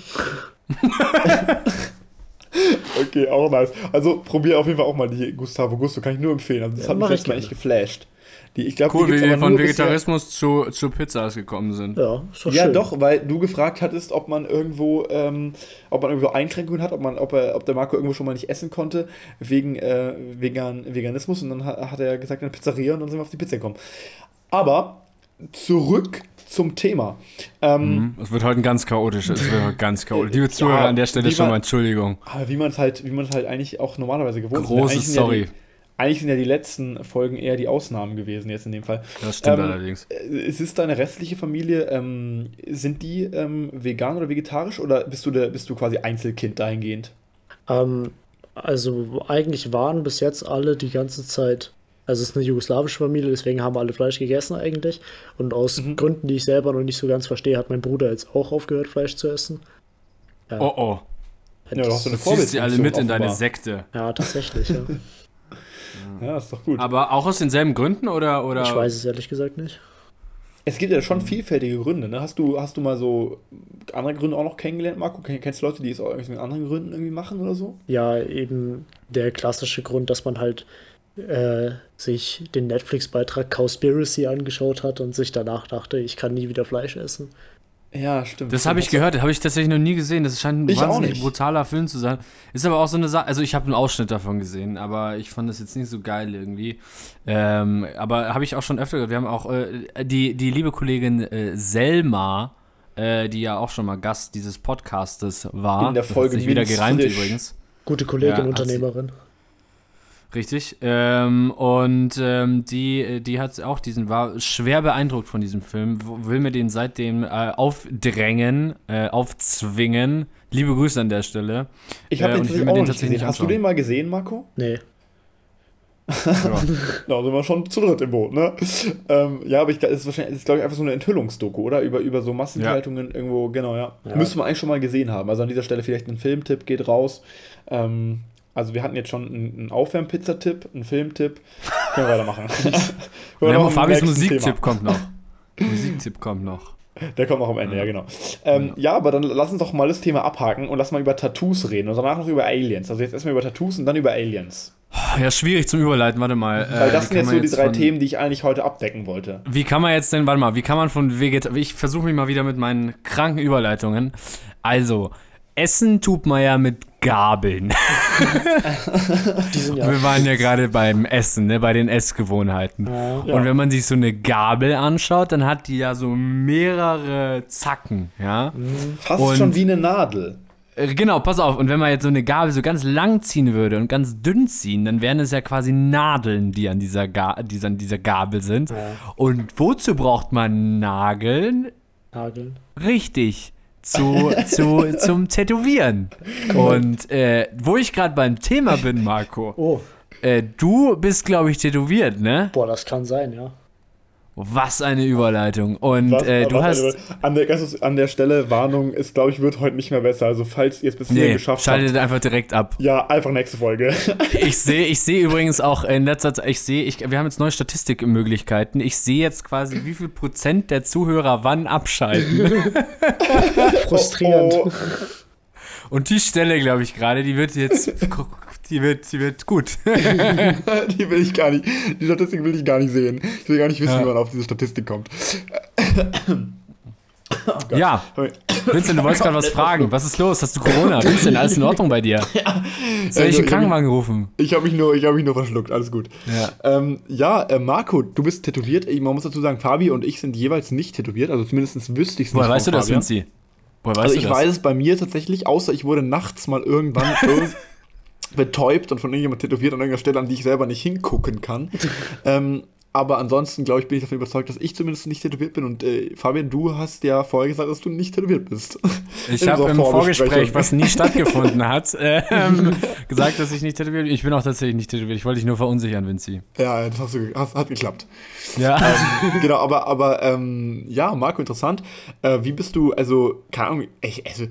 Okay, auch nice. Also probier auf jeden Fall auch mal die Gustavo Gusto, kann ich nur empfehlen. Also das Ja, hat mich letztes Mal echt geflasht. Die, ich glaub, Cool, die wie wir von bisher- Vegetarismus zu, zu Pizzas gekommen sind. Ja, ist doch Ja, schön. doch, weil du gefragt hattest, ob man irgendwo, ähm, ob man irgendwo Einschränkungen hat, ob man, ob er, ob der Marco irgendwo schon mal nicht essen konnte wegen äh, vegan, Veganismus und dann hat, hat er gesagt eine Pizzeria und dann sind wir auf die Pizza gekommen. Aber zurück zum Thema. Ähm, Mhm. Es wird heute ein ganz chaotisch. Es wird heute ganz chaotisch. Liebe Ja, Zuhörer, an der Stelle wie schon man- mal Entschuldigung. Aber wie man es halt, wie man es halt eigentlich auch normalerweise gewohnt Große ist. Eigentlich sind ja Sorry. Die, eigentlich sind ja die letzten Folgen eher die Ausnahmen gewesen, jetzt in dem Fall. Das stimmt Ähm, allerdings. Äh, Es ist deine restliche Familie, ähm, sind die ähm, vegan oder vegetarisch oder bist du, der, bist du quasi Einzelkind dahingehend? Ähm, also eigentlich waren bis jetzt alle die ganze Zeit, also es ist eine jugoslawische Familie, deswegen haben alle Fleisch gegessen eigentlich. Und aus Mhm. Gründen, die ich selber noch nicht so ganz verstehe, hat mein Bruder jetzt auch aufgehört, Fleisch zu essen. Ja, Oh oh. Ja, du hast so eine Du ziehst sie alle mit in deine offenbar. Sekte. ja tatsächlich, ja. Ja, ist doch gut. Aber auch aus denselben Gründen oder? oder? Ich weiß es ehrlich gesagt nicht. Es gibt ja schon vielfältige Gründe, ne? Hast du, hast du mal so andere Gründe auch noch kennengelernt, Marco? Ken- Kennst du Leute, die es auch irgendwie mit anderen Gründen irgendwie machen oder so? Ja, eben der klassische Grund, dass man halt äh, sich den Netflix-Beitrag Cowspiracy angeschaut hat und sich danach dachte, ich kann nie wieder Fleisch essen. Ja, stimmt. Das habe ich gehört, habe ich tatsächlich noch nie gesehen. Das scheint ein wahnsinnig brutaler Film zu sein. Ist aber auch so eine Sache, also ich habe einen Ausschnitt davon gesehen, aber ich fand das jetzt nicht so geil irgendwie. Ähm, aber habe ich auch schon öfter gehört. Wir haben auch äh, die, die liebe Kollegin äh, Selma, äh, die ja auch schon mal Gast dieses Podcastes war. In der Folge sich wieder gereimt übrigens. Gute Kollegin, Ja, hat sie- Unternehmerin. Richtig. Ähm, und ähm, die, die hat auch diesen, war schwer beeindruckt von diesem Film, will mir den seitdem äh, aufdrängen, äh, aufzwingen. Liebe Grüße an der Stelle. Ich habe Äh, den ich will mir auch den noch nicht tatsächlich gesehen. Hast du den mal gesehen, Marco? Nee. Ja. Da sind wir schon zu dritt im Boot, ne? Ähm, ja, aber ich, das ist wahrscheinlich, das ist, glaube ich, einfach so eine Enthüllungsdoku, oder? Über, über so Massenhaltungen irgendwo, genau, ja. Ja. Müsste man eigentlich schon mal gesehen haben. Also an dieser Stelle vielleicht ein Filmtipp geht raus. Ähm, also wir hatten jetzt schon einen, Aufwärmpizza-Tipp, einen Filmtipp. Können wir weitermachen. Wir Ja, noch Fabis Musiktipp kommt noch. Musiktipp kommt noch. Der kommt noch am Ende, ja, genau. Ähm, ja. aber dann lass uns doch mal das Thema abhaken und lass mal über Tattoos reden und danach noch über Aliens. Also jetzt erstmal über Tattoos und dann über Aliens. ja, schwierig zum Überleiten, warte mal. Weil Äh, das sind jetzt so die drei von- Themen, die ich eigentlich heute abdecken wollte. Wie kann man jetzt denn, warte mal, wie kann man von Veget... Ich versuche mich mal wieder mit meinen kranken Überleitungen. Also, Essen tut man ja mit Gabeln. Ja. Wir waren ja gerade beim Essen, ne, bei den Essgewohnheiten. Ja. Und wenn man sich so eine Gabel anschaut, dann hat die ja so mehrere Zacken, ja. Fast Und- schon wie eine Nadel. Äh, Genau, pass auf. Und wenn man jetzt so eine Gabel so ganz lang ziehen würde und ganz dünn ziehen, dann wären es ja quasi Nadeln, die an dieser, Ga die an dieser Gabel sind. Ja. Und wozu braucht man Nageln? Nageln. Richtig. Zu, zu, zum Tätowieren. Und äh, wo ich gerade beim Thema bin, Marco, Oh, äh, du bist, glaube ich, tätowiert, ne? boah, das kann sein, ja. Was eine Überleitung. Und Was- äh, du was hast. an, der, an der Stelle Warnung, ist, glaube ich, wird heute nicht mehr besser. Also, falls ihr es bis hierhin Nee, geschafft schaltet habt. einfach direkt ab. Ja, einfach nächste Folge. Ich sehe ich sehe übrigens auch in letzter Zeit, ich sehe, ich, wir haben jetzt neue Statistikmöglichkeiten. Ich sehe jetzt quasi, wie viel Prozent der Zuhörer wann abschalten. Frustrierend. Oh, Und die Stelle, glaube ich, gerade, die wird jetzt, die wird, die wird gut. die will ich gar nicht. Die Statistik will ich gar nicht sehen. Ich will gar nicht wissen, Ja. wie man auf diese Statistik kommt. Ja, Vincent, du wolltest gerade was fragen. Was ist los? Hast du Corona? Vincent, alles in Ordnung bei dir? Soll ich Also, hab Krankenwagen rufen? Ich habe mich, nur- ich hab mich nur verschluckt, alles gut. Ja. Ähm, ja, äh, Marco, du bist tätowiert. Man muss dazu sagen, Fabi und ich sind jeweils nicht tätowiert. Also zumindest wüsste ich es nicht. Woher weißt du das. Vinci? Woher weißt Also du ich das? weiß es bei mir tatsächlich, außer ich wurde nachts mal irgendwann irg- betäubt und von irgendjemand tätowiert an irgendeiner Stelle, an die ich selber nicht hingucken kann. ähm, aber ansonsten, glaube ich, bin ich davon überzeugt, dass ich zumindest nicht tätowiert bin. Und äh, Fabian, du hast ja vorher gesagt, dass du nicht tätowiert bist. Ich habe im Vorgespräch, was nie stattgefunden hat, ähm, gesagt, dass ich nicht tätowiert bin. Ich bin auch tatsächlich nicht tätowiert. Ich wollte dich nur verunsichern, Vinci. Ja, das hast du, hast, hat geklappt. Ja. genau, aber, aber ähm, ja, Marco, interessant. Äh, wie bist du, also, keine Ahnung, ich, also,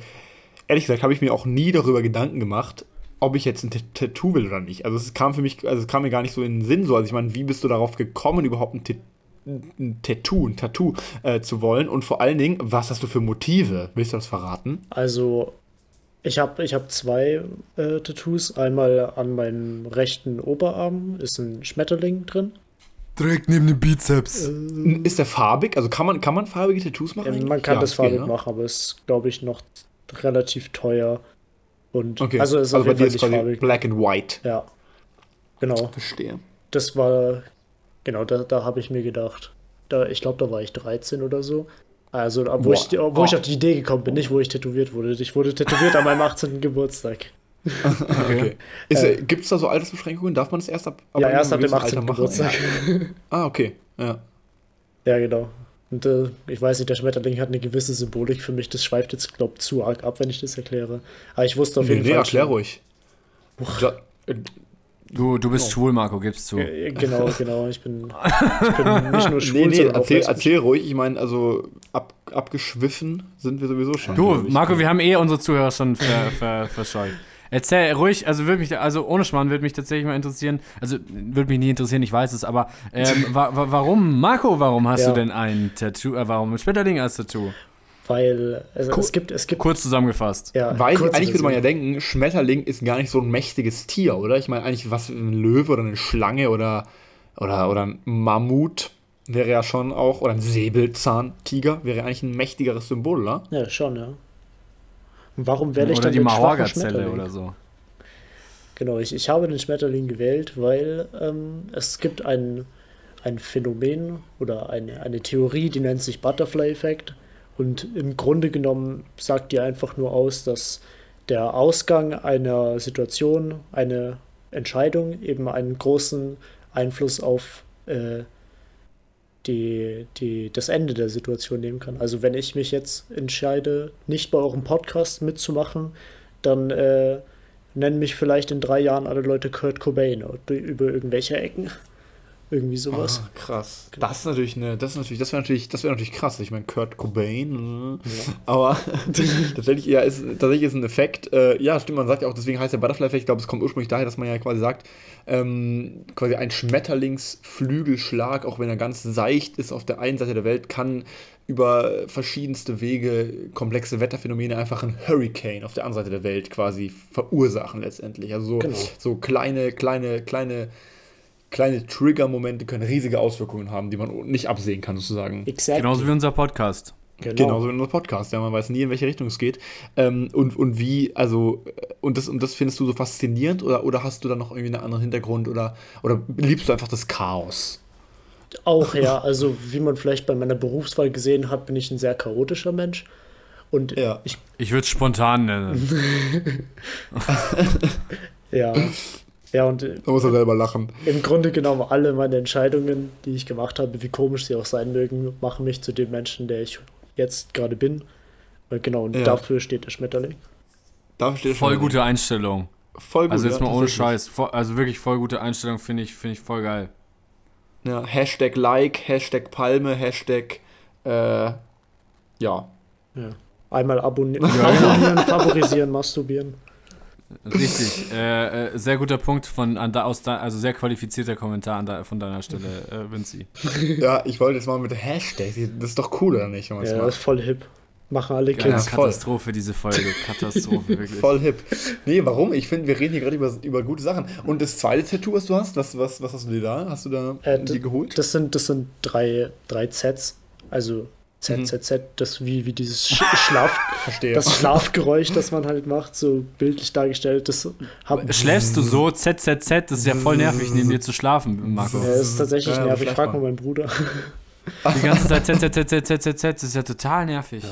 ehrlich gesagt, habe ich mir auch nie darüber Gedanken gemacht, ob ich jetzt ein T- Tattoo will oder nicht. Also, es kam für mich, also, es kam mir gar nicht so in den Sinn so. Also, ich meine, wie bist du darauf gekommen, überhaupt ein, T ein Tattoo, ein Tattoo äh, zu wollen? Und vor allen Dingen, was hast du für Motive? Willst du das verraten? Also, ich habe ich hab zwei äh, Tattoos. Einmal an meinem rechten Oberarm ist ein Schmetterling drin. Direkt neben dem Bizeps. Äh, Ist der farbig? Also, kann man, kann man farbige Tattoos machen? Ähm, man kann Ja, das geht, farbig ne? machen, aber es ist, glaube ich, noch relativ teuer. Und Okay, also es ist also bei dir ist quasi farbig. black and white. Ja. Genau. Verstehe. Das war, genau, da, da habe ich mir gedacht. Da, ich glaube, da war ich 13 oder so. Also, wo, Boah. ich, wo Oh. ich auf die Idee gekommen bin, nicht wo ich tätowiert wurde. Ich wurde tätowiert an meinem 18. Geburtstag. Okay. Äh, Gibt es da so Altersbeschränkungen? Darf man das erst ab, ab ja, erst ab dem gewissen 18. Alter machen? Geburtstag. Ah, okay. Ja. Ja, genau. Und äh, ich weiß nicht, der Schmetterling hat eine gewisse Symbolik für mich. Das schweift jetzt, glaube ich, zu arg ab, wenn ich das erkläre. Aber ich wusste auf Nee, jeden nee, Fall. erklär schon- ruhig. Ja, äh, Du, du bist Oh. schwul, Marco, gibst zu. Äh, Genau, genau. Ich bin, ich bin nicht nur schwul, nee, nee, erzähl, erzähl ruhig. Ich meine, also ab, abgeschwiffen sind wir sowieso schon. Du, ich. Marco, wir haben eh unsere Zuhörer schon ver, ver, verscheucht. Erzähl ruhig, also würde mich, also ohne Schmarrn würde mich tatsächlich mal interessieren, also würde mich nie interessieren, ich weiß es, aber ähm, wa wa warum, Marco, warum hast Ja. du denn ein Tattoo, äh, warum ein Schmetterling als Tattoo? Weil also, Cool. es gibt, es gibt, Kurz zusammengefasst. ja, Weil eigentlich würde man ja denken, Schmetterling ist gar nicht so ein mächtiges Tier, oder? Ich meine, eigentlich was ein Löwe oder eine Schlange oder, oder, oder ein Mammut wäre ja schon auch, oder ein Säbelzahntiger wäre eigentlich ein mächtigeres Symbol, oder? Ja, schon, ja. Warum wähle ich dann die Mahorga-Zelle oder so. Genau, ich, ich habe den Schmetterling gewählt, weil ähm, es gibt ein, ein Phänomen oder eine, eine Theorie, die nennt sich Butterfly-Effekt. Und im Grunde genommen sagt die einfach nur aus, dass der Ausgang einer Situation, eine Entscheidung eben einen großen Einfluss auf äh, die, die, das Ende der Situation nehmen kann. Also wenn ich mich jetzt entscheide, nicht bei eurem Podcast mitzumachen, dann äh, nennen mich vielleicht in drei Jahren alle Leute Kurt Cobain über irgendwelche Ecken. Irgendwie sowas. Ah, krass. Das ist natürlich eine, das ist natürlich, das wäre natürlich, das wäre natürlich krass. Ich meine, Kurt Cobain, äh, Ja. aber tatsächlich, ja, ist, tatsächlich ist ein Effekt, äh, ja, stimmt, man sagt ja auch, deswegen heißt der Butterfly-Effekt, ich glaube, es kommt ursprünglich daher, dass man ja quasi sagt, ähm, quasi ein Schmetterlingsflügelschlag, auch wenn er ganz seicht ist auf der einen Seite der Welt, kann über verschiedenste Wege komplexe Wetterphänomene einfach ein Hurricane auf der anderen Seite der Welt quasi verursachen letztendlich. Also so, Genau. so kleine, kleine, kleine kleine Trigger-Momente können riesige Auswirkungen haben, die man nicht absehen kann, sozusagen. Exactly. Genauso wie unser Podcast. Genau. Genauso wie unser Podcast, ja, man weiß nie, in welche Richtung es geht. Ähm, und, und wie, also, äh, und das, und das findest du so faszinierend oder, oder hast du da noch irgendwie einen anderen Hintergrund oder, oder liebst du einfach das Chaos? Auch ja, also wie man vielleicht bei meiner Berufswahl gesehen hat, bin ich ein sehr chaotischer Mensch. Und Ja. ich, Ich würde es spontan nennen. ja, ja, und äh, Da muss er selber lachen. im Grunde genommen alle meine Entscheidungen, die ich gemacht habe, wie komisch sie auch sein mögen, machen mich zu dem Menschen, der ich jetzt gerade bin. Genau, und Ja. dafür steht der Schmetterling. Dafür steht Voll schon- gute Einstellung. Voll gut. Also jetzt ja, mal ohne. Scheiß. Voll, also wirklich voll gute Einstellung finde ich, finde ich voll geil. Ja, Hashtag Like, Hashtag Palme, Hashtag, äh, ja. Ja. Einmal abonnieren, abonnieren favorisieren, masturbieren. Richtig. äh, äh, sehr guter Punkt von an da, aus da, also sehr qualifizierter Kommentar an da, von deiner Stelle, äh, Vinci. Ja, ich wollte jetzt mal mit Hashtag, das ist doch cool, oder nicht? Ja, das ist voll hip. Machen alle Kids. Ja, voll. Katastrophe, diese Folge. Katastrophe, wirklich. Voll hip. Nee, warum? Ich finde, wir reden hier gerade über, über gute Sachen. Und das zweite Tattoo, was du hast, was, was, was hast du dir da? Hast du da Äh, dir geholt? Das sind, das sind drei, drei Zs. Also ZZZ, das wie, wie dieses Sch Schlaf, Verstehe. das Schlafgeräusch, das man halt macht, so bildlich dargestellt. Das haben, Schläfst du so ZZZ? Das ist ja voll nervig, neben dir zu schlafen, Marco. Ja, ist tatsächlich Ja, nervig. frag mal meinen Bruder. Die ganze Zeit ZZZZZZ, das ist ja total nervig.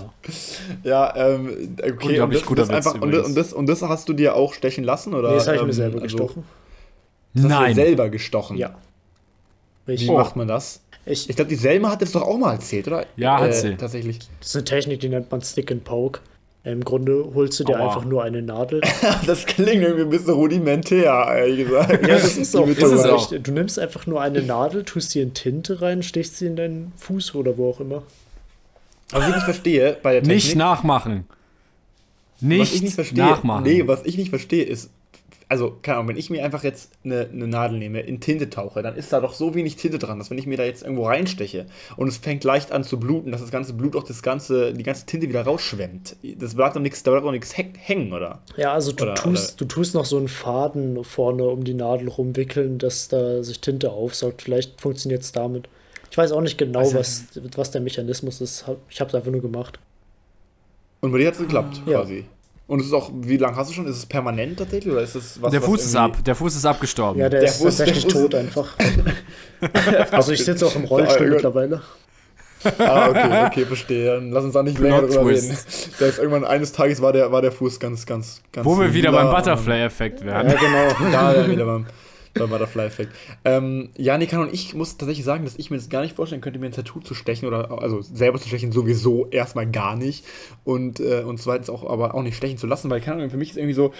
ja, ähm, okay. Und das, guter das einfach, und, und, das, und das hast du dir auch stechen lassen? Oder, Nee, das habe ich mir ähm, selber also, gestochen. Das hast du Nein. selber gestochen? Ja. Wie Richtig. macht man das? Ich, Ich glaube, die Selma hat das doch auch mal erzählt, oder? Ja, hat äh, sie. Tatsächlich. das ist eine Technik, die nennt man Stick and Poke. Im Grunde holst du dir Aua. einfach nur eine Nadel. Das klingt irgendwie ein bisschen rudimentär, ehrlich gesagt. Ja, das ist auch. Ist es auch. richtig. Du nimmst einfach nur eine Nadel, tust sie in Tinte rein, stichst sie in deinen Fuß oder wo auch immer. Was ich nicht verstehe bei der Technik. Nicht nachmachen. was Nicht, ich nicht verstehe, nachmachen. Nee, was ich nicht verstehe ist, also, keine Ahnung, wenn ich mir einfach jetzt eine, eine Nadel nehme, in Tinte tauche, dann ist da doch so wenig Tinte dran, dass wenn ich mir da jetzt irgendwo reinsteche und es fängt leicht an zu bluten, dass das ganze Blut auch das ganze, die ganze Tinte wieder rausschwemmt. Das bleibt doch nichts, da bleibt auch nichts häng- hängen, oder? Ja, also du, Oder- tust, du tust noch so einen Faden vorne um die Nadel rumwickeln, dass da sich Tinte aufsaugt. Vielleicht funktioniert es damit. Ich weiß auch nicht genau, Also- was, was der Mechanismus ist. Ich habe es einfach nur gemacht. Und bei dir hat es geklappt, Ja. quasi. Und es ist auch, wie lange hast du schon? Ist es permanent tatsächlich oder ist es was? der was Fuß ist irgendwie- ab. Der Fuß ist abgestorben. Ja, der, Der ist Fuß- tatsächlich der Fuß- tot einfach. also ich sitze auch im Rollstuhl Ja, mittlerweile. Ah, okay, okay, verstehe. Dann lass uns da nicht länger drüber Twist. reden. Da ist irgendwann eines Tages war der, war der Fuß ganz, ganz, ganz. Wo wir wieder beim und- Butterfly-Effekt Ja, werden. genau. Da ja, wieder beim, beim Butterfly-Effekt. Ähm, ja, Nikan und ich muss tatsächlich sagen, dass ich mir das gar nicht vorstellen könnte, mir ein Tattoo zu stechen oder also selber zu stechen sowieso erstmal gar nicht und, äh, und zweitens auch aber auch nicht stechen zu lassen, weil keine Ahnung, für mich ist irgendwie so,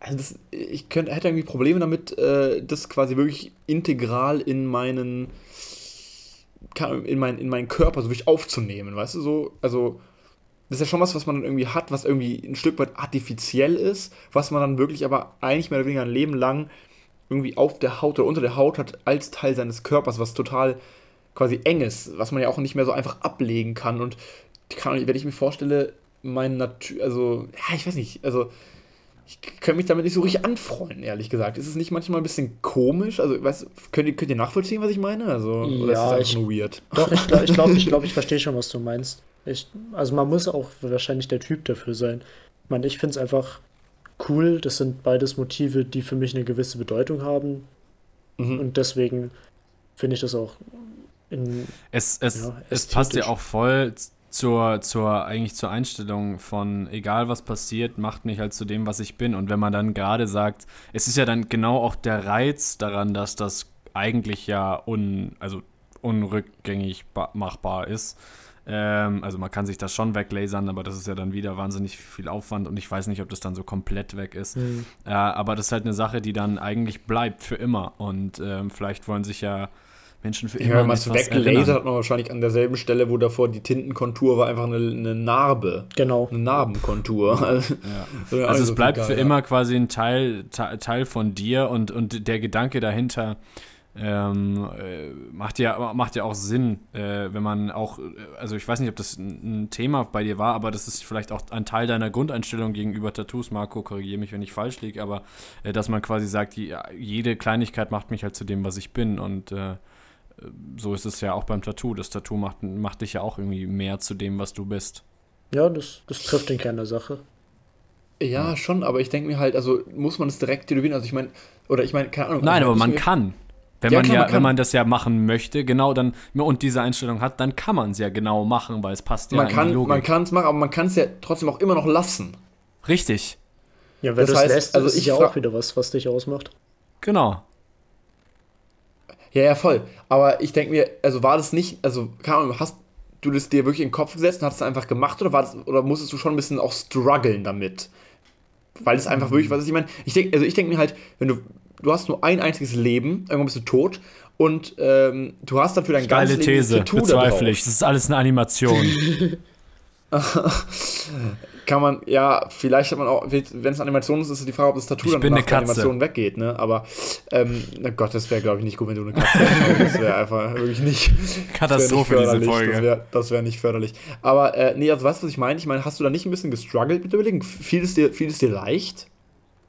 also das, ich könnte, hätte irgendwie Probleme damit, äh, das quasi wirklich integral in meinen in, mein, in meinen Körper so wirklich aufzunehmen, weißt du, so, also das ist ja schon was, was man dann irgendwie hat, was irgendwie ein Stück weit artifiziell ist, was man dann wirklich aber eigentlich mehr oder weniger ein Leben lang irgendwie auf der Haut oder unter der Haut hat als Teil seines Körpers, was total quasi eng ist, was man ja auch nicht mehr so einfach ablegen kann. Und kann, wenn ich mir vorstelle, mein Natur, also, ja, ich weiß nicht, also ich kann mich damit nicht so richtig anfreunden, ehrlich gesagt. Ist es nicht manchmal ein bisschen komisch? Also, weißt, könnt, ihr, könnt ihr nachvollziehen, was ich meine? Also, oder ist Ja, das einfach ich- nur weird? Doch, ich glaube, ich, glaub, ich, glaub, ich verstehe schon, was du meinst. Ich, also man muss auch wahrscheinlich der Typ dafür sein. Ich meine, ich finde es einfach cool. Das sind beides Motive, die für mich eine gewisse Bedeutung haben. Mhm. Und deswegen finde ich das auch in, Es, es, Ja, es passt ja auch voll zur, zur, eigentlich zur Einstellung von, egal was passiert, macht mich halt zu dem, was ich bin. Und wenn man dann gerade sagt, es ist ja dann genau auch der Reiz daran, dass das eigentlich ja un, also unrückgängig ba- machbar ist. Ähm, also man kann sich das schon weglasern, aber das ist ja dann wieder wahnsinnig viel Aufwand und ich weiß nicht, ob das dann so komplett weg ist. hm, Äh, aber das ist halt eine Sache, die dann eigentlich bleibt für immer. Und ähm, vielleicht wollen sich ja Menschen für Ja, immer wenn an man es erinnern. hat man wahrscheinlich an derselben Stelle, wo davor die Tintenkontur war, einfach eine, eine Narbe. Genau. Eine Narbenkontur. Also, wäre auch Also es bleibt für immer quasi ein Teil, Te- Teil von dir und, und der Gedanke dahinter ähm, äh, macht, ja, macht ja auch Sinn, äh, wenn man auch, äh, also ich weiß nicht, ob das ein, Thema bei dir war, aber das ist vielleicht auch ein Teil deiner Grundeinstellung gegenüber Tattoos, Marco, korrigiere mich, wenn ich falsch liege, aber äh, dass man quasi sagt, die, jede Kleinigkeit macht mich halt zu dem, was ich bin und äh, so ist es ja auch beim Tattoo. Das Tattoo macht, macht dich ja auch irgendwie mehr zu dem, was du bist. Ja, das, das trifft den Kern der Sache. Ja, schon, aber ich denke mir halt, also muss man es direkt tätowieren? Also ich meine, oder ich meine, keine Ahnung. Nein, also aber man kann. Wenn Ja, man klar, ja, man wenn man das ja machen möchte, genau dann und diese Einstellung hat, dann kann man es ja genau machen, weil es passt ja Man in die kann Logik. man kann es machen, aber man kann es ja trotzdem auch immer noch lassen. Richtig, Ja, wenn Das du es heißt, lässt, also ist ja auch wieder was, was dich ausmacht. genau. Ja, ja, voll. Aber ich denke mir, also war das nicht, also hast du das dir wirklich in den Kopf gesetzt und hast es einfach gemacht oder war das, oder musstest du schon ein bisschen auch strugglen damit? Weil es einfach wirklich, was ist, ich meine, ich denke, also ich denke mir halt, wenn du, du hast nur ein einziges Leben, irgendwann bist du tot und ähm, du hast dann für dein Geile ganzes Leben These, das Tattoo bezweifle ich. Das ist alles eine Animation. Kann man, ja, vielleicht hat man auch, wenn es Animation ist, ist die Frage, ob das Tattoo Ich dann nach eine der. Animation weggeht, ne? Aber, ähm, na Gott, das wäre, glaube ich, nicht gut, wenn du eine Katze wärst. Das wäre einfach wirklich nicht. Katastrophe, diese nicht förderlich. Folge. Das wäre wär nicht förderlich. Aber, äh, nee, also weißt du, was ich meine? Ich meine, hast du da nicht ein bisschen gestruggelt mit überlegen? Fiel es dir, fiel es dir leicht?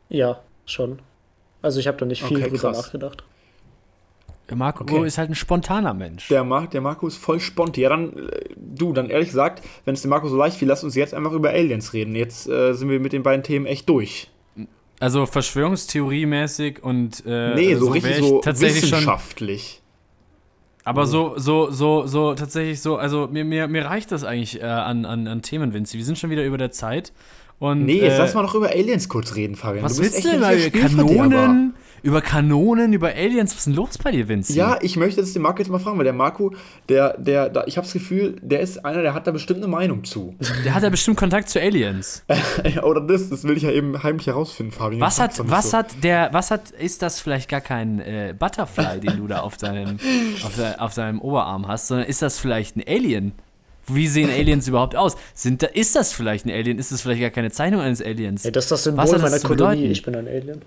Ja, schon. Also ich habe da nicht viel Okay, drüber krass. nachgedacht. Marco Okay. ist halt ein spontaner Mensch. Der, Mar der Marco ist voll sponti. Ja, dann, äh, du, dann ehrlich gesagt, wenn es dem Marco so leicht fiel, lass uns jetzt einfach über Aliens reden. Jetzt äh, sind wir mit den beiden Themen echt durch. Also Verschwörungstheorie-mäßig und äh, Nee, so wär richtig ich so tatsächlich schon wissenschaftlich. Aber so, so, so, so, tatsächlich so, also mir, mir, mir reicht das eigentlich äh, an, an, an Themen, Vinci. Wir sind schon wieder über der Zeit. Und, Nee, jetzt äh, lass mal noch über Aliens kurz reden, Fabian. Was Du willst du denn mal über. Kanonen? Über Kanonen, über Aliens? Was ist denn los bei dir, Vinci? Ja, ich möchte jetzt den Marco jetzt mal fragen, weil der Marco, der, der, da, ich habe das Gefühl, der ist einer, der hat da bestimmt eine Meinung zu. Der hat ja bestimmt Kontakt zu Aliens. Ja, Oder das, das will ich ja eben heimlich herausfinden, Fabian. Was hat, was so. hat der, was hat, ist das vielleicht gar kein äh, Butterfly, den du da auf deinem, auf, de, auf deinem Oberarm hast, sondern ist das vielleicht ein Alien? Wie sehen Aliens überhaupt aus? Sind da, ist das vielleicht ein Alien? Ist das vielleicht gar keine Zeichnung eines Aliens? Ey, das ist das Symbol Was hat das meiner Kolonie. bedeuten? Ich bin ein Alien.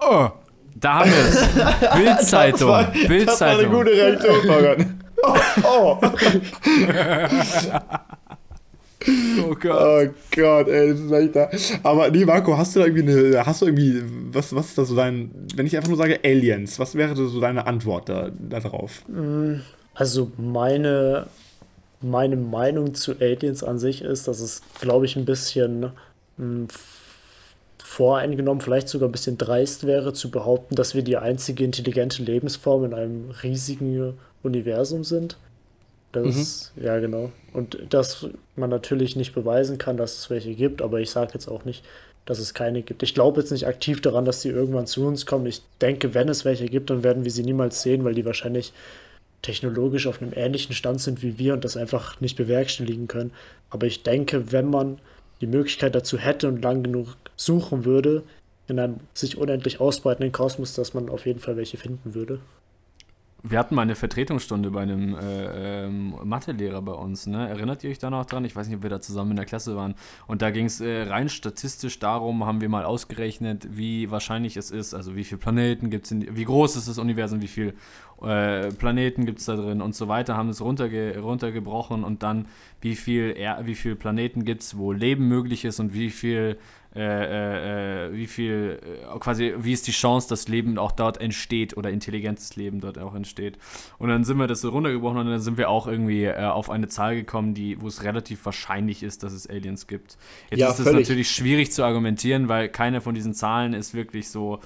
Oh, da haben wir es. Bildzeitung. Das war eine Bildzeitung. gute Reaktion. Oh, oh. Oh Gott. oh Gott, ey, das ist echt da. Aber nee, Marco, hast du da irgendwie eine, hast du irgendwie, was, was ist da so dein, wenn ich einfach nur sage Aliens, was wäre so deine Antwort da, da drauf? Also meine, meine Meinung zu Aliens an sich ist, dass es, glaube ich, ein bisschen mh, f- voreingenommen, vielleicht sogar ein bisschen dreist wäre, zu behaupten, dass wir die einzige intelligente Lebensform in einem riesigen Universum sind. Das, ja, genau. Und dass man natürlich nicht beweisen kann, dass es welche gibt, aber ich sage jetzt auch nicht, dass es keine gibt. Ich glaube jetzt nicht aktiv daran, dass die irgendwann zu uns kommen. Ich denke, wenn es welche gibt, dann werden wir sie niemals sehen, weil die wahrscheinlich technologisch auf einem ähnlichen Stand sind wie wir und das einfach nicht bewerkstelligen können. Aber ich denke, wenn man die Möglichkeit dazu hätte und lang genug suchen würde, in einem sich unendlich ausbreitenden Kosmos, dass man auf jeden Fall welche finden würde. Wir hatten mal eine Vertretungsstunde bei einem äh, ähm, Mathelehrer bei uns, ne? Erinnert ihr euch da noch dran? Ich weiß nicht, ob wir da zusammen in der Klasse waren. Und da ging es äh, rein statistisch darum, haben wir mal ausgerechnet, wie wahrscheinlich es ist, also wie viele Planeten gibt es, wie groß ist das Universum, wie viele äh, Planeten gibt es da drin und so weiter, haben es runterge runtergebrochen und dann, wie viel, wie viel Planeten gibt es, wo Leben möglich ist und wie viel äh, äh, äh, wie viel, äh, quasi, wie ist die Chance, dass Leben auch dort entsteht oder intelligentes Leben dort auch entsteht. Und dann sind wir das so runtergebrochen und dann sind wir auch irgendwie äh, auf eine Zahl gekommen, die, wo es relativ wahrscheinlich ist, dass es Aliens gibt. Jetzt Ja, ist es natürlich schwierig zu argumentieren, weil keine von diesen Zahlen ist wirklich so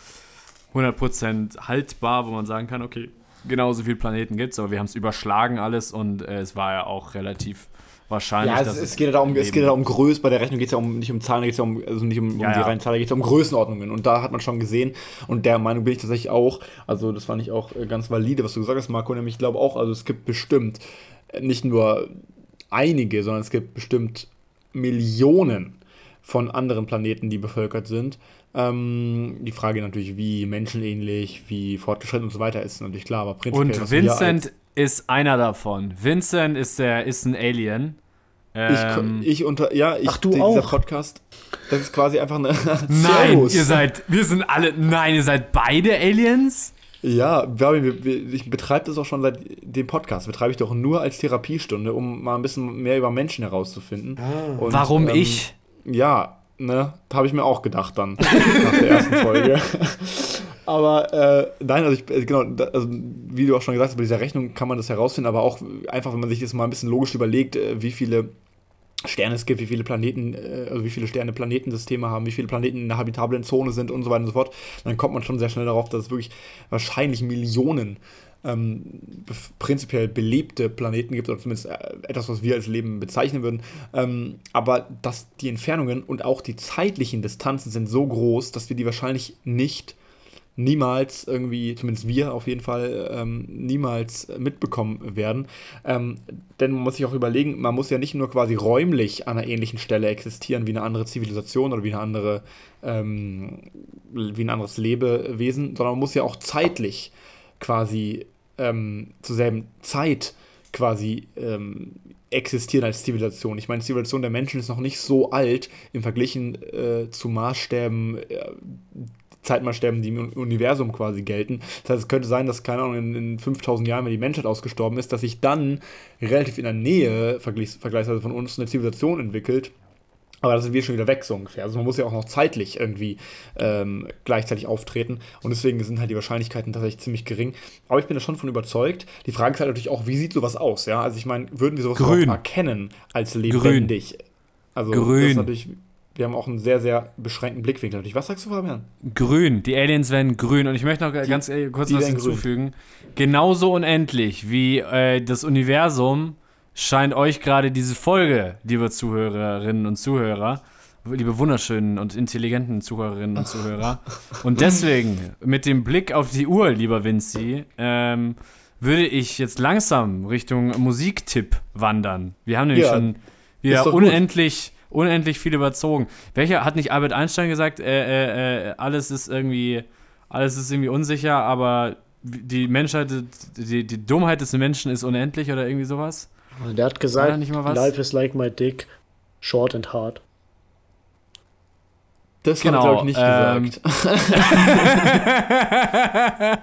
100% haltbar, wo man sagen kann, okay, genauso viele Planeten gibt es, aber wir haben es überschlagen alles und äh, es war ja auch relativ wahrscheinlich, Ja, es, dass es geht ja darum, es geht ja um Größe, bei der Rechnung geht es ja um, nicht um Zahlen, geht es ja um, also nicht um, um Ja, die ja. reinen Zahlen, geht es ja um Größenordnungen. Und da hat man schon gesehen, und der Meinung bin ich tatsächlich auch, also das fand ich auch äh, ganz valide, was du gesagt hast, Marco, nämlich ich glaube auch, also es gibt bestimmt äh, nicht nur einige, sondern es gibt bestimmt Millionen von anderen Planeten, die bevölkert sind. Ähm, die Frage natürlich, wie menschenähnlich, wie fortgeschritten und so weiter ist natürlich klar, aber prinzipiell. Und Vincent ist einer davon. Vincent ist der ist ein Alien. Ähm, ich, ich unter ja, ich Ach, du dieser auch? Podcast. Das ist quasi einfach eine Nein, ihr seid wir sind alle nein, ihr seid beide Aliens? Ja, ich betreibe das auch schon seit dem Podcast. Betreibe ich doch nur als Therapiestunde, um mal ein bisschen mehr über Menschen herauszufinden. Ah. Und, Warum ähm, ich? Ja, ne, habe ich mir auch gedacht dann nach der ersten Folge. aber äh, nein, also, ich, äh, genau, also, wie du auch schon gesagt hast, bei dieser Rechnung kann man das herausfinden, aber auch einfach, wenn man sich das mal ein bisschen logisch überlegt, äh, wie viele Sterne es gibt, wie viele Planeten, äh, also wie viele Sterne Planetensysteme haben, wie viele Planeten in der habitablen Zone sind und so weiter und so fort, dann kommt man schon sehr schnell darauf, dass es wirklich wahrscheinlich Millionen ähm, prinzipiell belebte Planeten gibt, oder zumindest äh, etwas, was wir als Leben bezeichnen würden. Ähm, aber dass die Entfernungen und auch die zeitlichen Distanzen sind so groß, dass wir die wahrscheinlich nicht niemals irgendwie, zumindest wir auf jeden Fall, ähm, niemals mitbekommen werden. Ähm, denn man muss sich auch überlegen, man muss ja nicht nur quasi räumlich an einer ähnlichen Stelle existieren wie eine andere Zivilisation oder wie eine andere, ähm, wie ein anderes Lebewesen, sondern man muss ja auch zeitlich quasi ähm, zur selben Zeit quasi ähm, existieren als Zivilisation. Ich meine, die Zivilisation der Menschen ist noch nicht so alt im Vergleich äh, zu Maßstäben, äh, Zeitmaßstäben, die im Universum quasi gelten. Das heißt, es könnte sein, dass, keine Ahnung, in, in 5000 Jahren, wenn die Menschheit ausgestorben ist, dass sich dann relativ in der Nähe, vergleichsweise von uns, eine Zivilisation entwickelt. Aber da sind wir schon wieder weg, so ungefähr. Also man muss ja auch noch zeitlich irgendwie ähm, gleichzeitig auftreten. Und deswegen sind halt die Wahrscheinlichkeiten tatsächlich ziemlich gering. Aber ich bin da schon von überzeugt. Die Frage ist halt natürlich auch, wie sieht sowas aus? Ja, also ich meine, würden wir sowas Grün. erkennen als lebendig? Grün. Also Grün. das ist natürlich wir haben auch einen sehr, sehr beschränkten Blickwinkel natürlich. Was sagst du, Fabian? Grün. Die Aliens werden grün. Und ich möchte noch die, ganz kurz was hinzufügen. Grün. Genauso unendlich wie äh, das Universum scheint euch gerade diese Folge, liebe Zuhörerinnen und Zuhörer, liebe wunderschönen und intelligenten Zuhörerinnen und Zuhörer. Und deswegen, mit dem Blick auf die Uhr, lieber Vinci, ähm, würde ich jetzt langsam Richtung Musiktipp wandern. Wir haben nämlich ja, schon wieder unendlich unendlich viel überzogen. Welcher hat nicht Albert Einstein gesagt, äh, äh, äh, alles ist irgendwie, alles ist irgendwie unsicher, aber die Menschheit, die, die Dummheit des Menschen ist unendlich oder irgendwie sowas? Der hat gesagt, life is like my dick, short and hard. Das genau, hat er, glaube ich, nicht ähm, gesagt.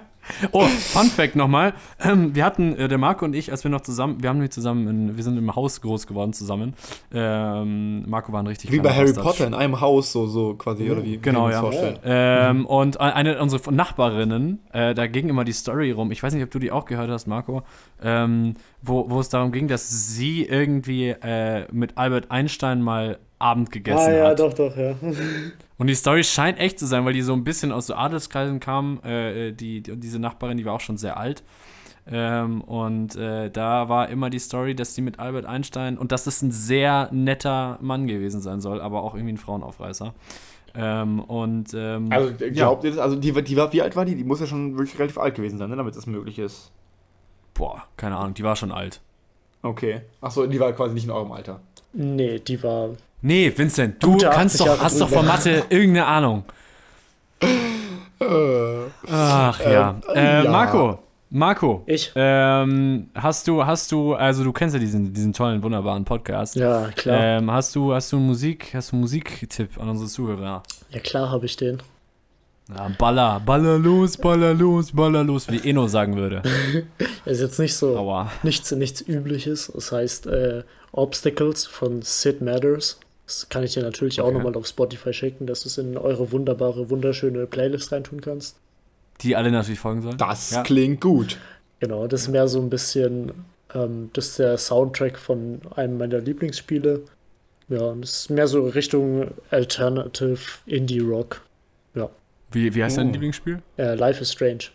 Oh, Fun Fact nochmal. Ähm, wir hatten, äh, der Marco und ich, als wir noch zusammen, wir haben nicht zusammen, in, wir sind im Haus groß geworden zusammen. Ähm, Marco war ein richtig Wie bei Harry Austausch. Potter in einem Haus, so, so quasi, oder wie? Genau, ja. Ähm. Und eine unserer Nachbarinnen, äh, da ging immer die Story rum, ich weiß nicht, ob du die auch gehört hast, Marco, ähm, wo, wo es darum ging, dass sie irgendwie äh, mit Albert Einstein mal Abend gegessen hat. Ah ja, hat. doch, doch, ja. Und die Story scheint echt zu sein, weil die so ein bisschen aus so Adelskreisen kam. Äh, die, die, diese Nachbarin, die war auch schon sehr alt. Ähm, und äh, da war immer die Story, dass sie mit Albert Einstein und dass es ein sehr netter Mann gewesen sein soll, aber auch irgendwie ein Frauenaufreißer. Ähm, und ähm, also glaubt ja. ihr das? Also die, die war, wie alt war die? Die muss ja schon wirklich relativ alt gewesen sein, ne, damit das möglich ist. Boah, keine Ahnung, die war schon alt. Okay. Achso, die war quasi nicht in eurem Alter. Nee, die war Nee, Vincent, du kannst doch, hast doch von Mathe irgendeine Ahnung. Ach ja. Ähm, äh, ja. Marco, Marco. Ich. Ähm, hast du, hast du, also du kennst ja diesen, diesen tollen, wunderbaren Podcast. Ja, klar. Ähm, hast du, hast du Musik, hast du einen Musiktipp an unsere Zuhörer? Ja, klar habe ich den. Ja, baller, baller los, baller los, baller los, wie Eno sagen würde. ist jetzt nicht so, Aua. nichts, nichts Übliches. Das heißt, äh, Obstacles von Sid Matters. Das kann ich dir natürlich okay. auch nochmal auf Spotify schicken, dass du es in eure wunderbare, wunderschöne Playlist reintun kannst. Die alle natürlich folgen sollen. Das ja. klingt gut. Genau, das ist mehr so ein bisschen, ähm, das ist der Soundtrack von einem meiner Lieblingsspiele. Ja, das ist mehr so Richtung Alternative Indie Rock. Ja. Wie, wie heißt oh. dein Lieblingsspiel? Äh, Life is Strange.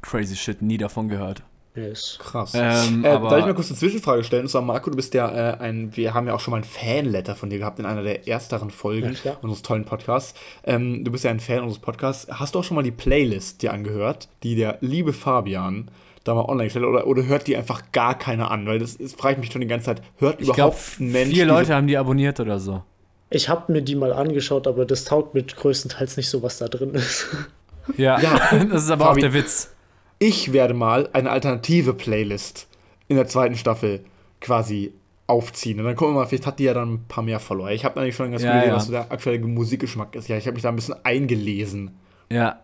Crazy shit, nie davon gehört. Yes. Krass. Ähm, äh, darf ich mal kurz eine Zwischenfrage stellen? Und zwar, Marco, du bist ja äh, ein, wir haben ja auch schon mal ein Fanletter von dir gehabt in einer der ersteren Folgen ja, unseres tollen Podcasts. Ähm, du bist ja ein Fan unseres Podcasts. Hast du auch schon mal die Playlist dir angehört, die der liebe Fabian da mal online gestellt oder, oder hört die einfach gar keiner an? Weil das, das frage ich mich schon die ganze Zeit. Hört ich überhaupt glaub, ein Mensch. Vier Leute haben die abonniert oder so. Ich habe mir die mal angeschaut, aber das taugt mit größtenteils nicht so, was da drin ist. Ja, Ja. das ist aber Fabi. auch der Witz. Ich werde mal eine alternative Playlist in der zweiten Staffel quasi aufziehen. Und dann gucken wir mal, vielleicht hat die ja dann ein paar mehr Follower. Ich habe eigentlich schon ganz Ja, gut gesehen, ja. was so der aktuelle Musikgeschmack ist. Ja, ich habe mich da ein bisschen eingelesen. Ja,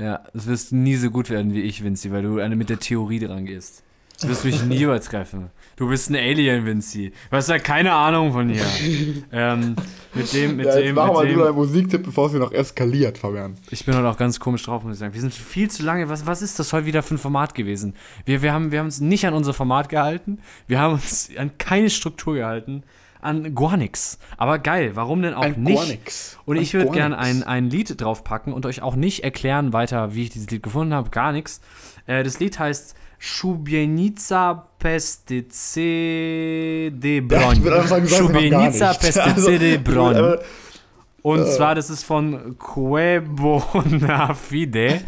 ja, das wirst nie so gut werden wie ich, Vinci, weil du eine mit der Theorie dran gehst. Du wirst mich nie übertreffen. Du bist ein Alien, Vinci. Du hast ja keine Ahnung von hier. ähm, mit dem, mit Ja, jetzt dem, wir mit lieber einen Musiktipp, bevor es hier noch eskaliert, Fabian. Ich bin heute auch ganz komisch drauf, muss ich sagen. Wir sind viel zu lange. Was, was ist das heute wieder für ein Format gewesen? Wir, wir, haben, wir haben uns nicht an unser Format gehalten. Wir haben uns an keine Struktur gehalten. An gar nichts. Aber geil, warum denn auch Ein nicht? Und Ein ich würde gerne ein, ein Lied draufpacken und euch auch nicht erklären weiter, wie ich dieses Lied gefunden habe, gar nichts. Äh, das Lied heißt Szubienica Ja, ich Broń. würde einfach sagen, Szubienica Also, ich würde Broń. einfach- Und zwar, das ist von Quebona Fide.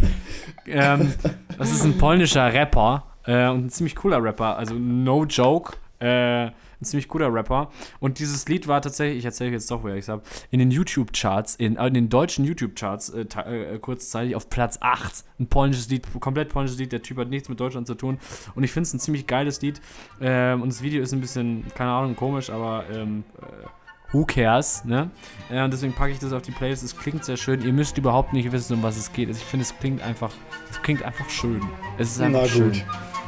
ähm, das ist ein polnischer Rapper äh, und ein ziemlich cooler Rapper. Also, no joke. Äh, ein ziemlich cooler Rapper. Und dieses Lied war tatsächlich, ich erzähle jetzt doch, wer ich es habe, in den YouTube-Charts, in, äh, in den deutschen YouTube-Charts äh, ta- äh, kurzzeitig auf Platz 8. Ein polnisches Lied, komplett polnisches Lied. Der Typ hat nichts mit Deutschland zu tun. Und ich finde es ein ziemlich geiles Lied. Ähm, und das Video ist ein bisschen, keine Ahnung, komisch, aber ähm, äh, who cares, ne? Äh, und deswegen packe ich das auf die Playlist. Es klingt sehr schön. Ihr müsst überhaupt nicht wissen, um was es geht. Also ich finde, es klingt einfach, es klingt einfach schön. Es ist einfach Na schön. gut.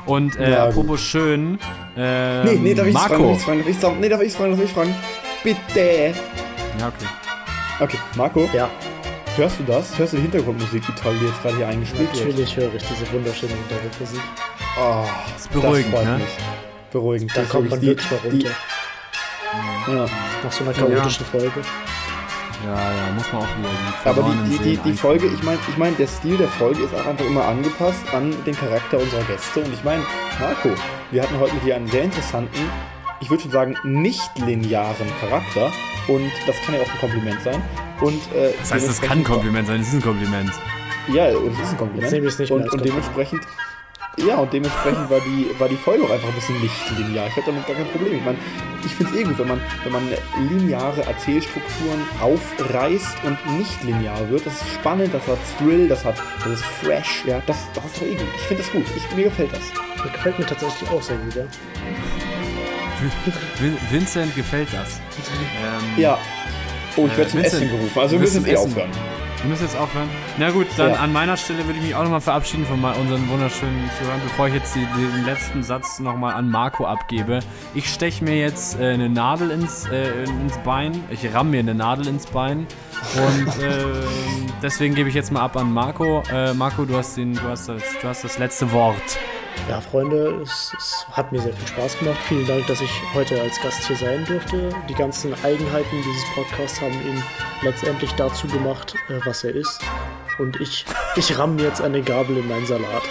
Und äh, Na apropos schön, ähm, Nee, nee, darf ich fragen? Marco. Darf fragen? Darf ich's fragen? Nee, darf ich fragen? Darf ich fragen? Bitte. Ja, okay. Okay, Marco, Ja, hörst du das? Hörst du die Hintergrundmusik, die toll, die jetzt gerade hier eingespielt wird? natürlich höre ich diese wunderschöne Hintergrundmusik. Oh, Das ist beruhigend, das freut ne? mich. Beruhigend. Da Das kommt man wirklich mal runter. Die, ja. Nach so einer chaotischen Folge. Ja, ja, muss man auch wieder die Aber die, die, die, die. Folge, ich meine, ich mein, der Stil der Folge ist auch einfach immer angepasst an den Charakter unserer Gäste. Und ich meine, Marco, wir hatten heute mit dir einen sehr interessanten, ich würde schon sagen, nicht linearen Charakter. Und das kann ja auch ein Kompliment sein. Und, äh, Das heißt, das kann ein Kompliment sein, das ist ein Kompliment. Ja, und das ist ein Kompliment. Jetzt nehme ich es nicht mehr und, als und Kompliment. Ja, und dementsprechend war die, war die Folge auch einfach ein bisschen nicht linear. Ich hatte damit gar kein Problem. Ich meine, ich finde es eh gut, wenn man, wenn man lineare Erzählstrukturen aufreißt und nicht linear wird. Das ist spannend, das hat Thrill, das hat, das ist fresh, ja, das, das ist doch eh gut. Ich finde das gut. Ich, mir gefällt das. Das gefällt mir tatsächlich auch sehr gut, ja. Vin Vincent gefällt das. Ähm, Ja. Oh, ich Äh, werde zum Vincent, Essen gerufen. Also wir müssen jetzt eh zum Essen. aufhören. Wir müssen jetzt aufhören. Na gut, dann Ja. an meiner Stelle würde ich mich auch nochmal verabschieden von unseren wunderschönen Zuhörern, bevor ich jetzt die, den letzten Satz nochmal an Marco abgebe. Ich steche mir jetzt äh, eine Nadel ins, äh, ins Bein. Ich ramm mir eine Nadel ins Bein. Und äh, deswegen gebe ich jetzt mal ab an Marco. Äh, Marco, du hast, den, du, hast das, du hast das letzte Wort. Ja, Freunde, es, es hat mir sehr viel Spaß gemacht. Vielen Dank, dass ich heute als Gast hier sein durfte. Die ganzen Eigenheiten dieses Podcasts haben ihn letztendlich dazu gemacht, äh, was er ist. Und ich, ich ramme jetzt eine Gabel in meinen Salat.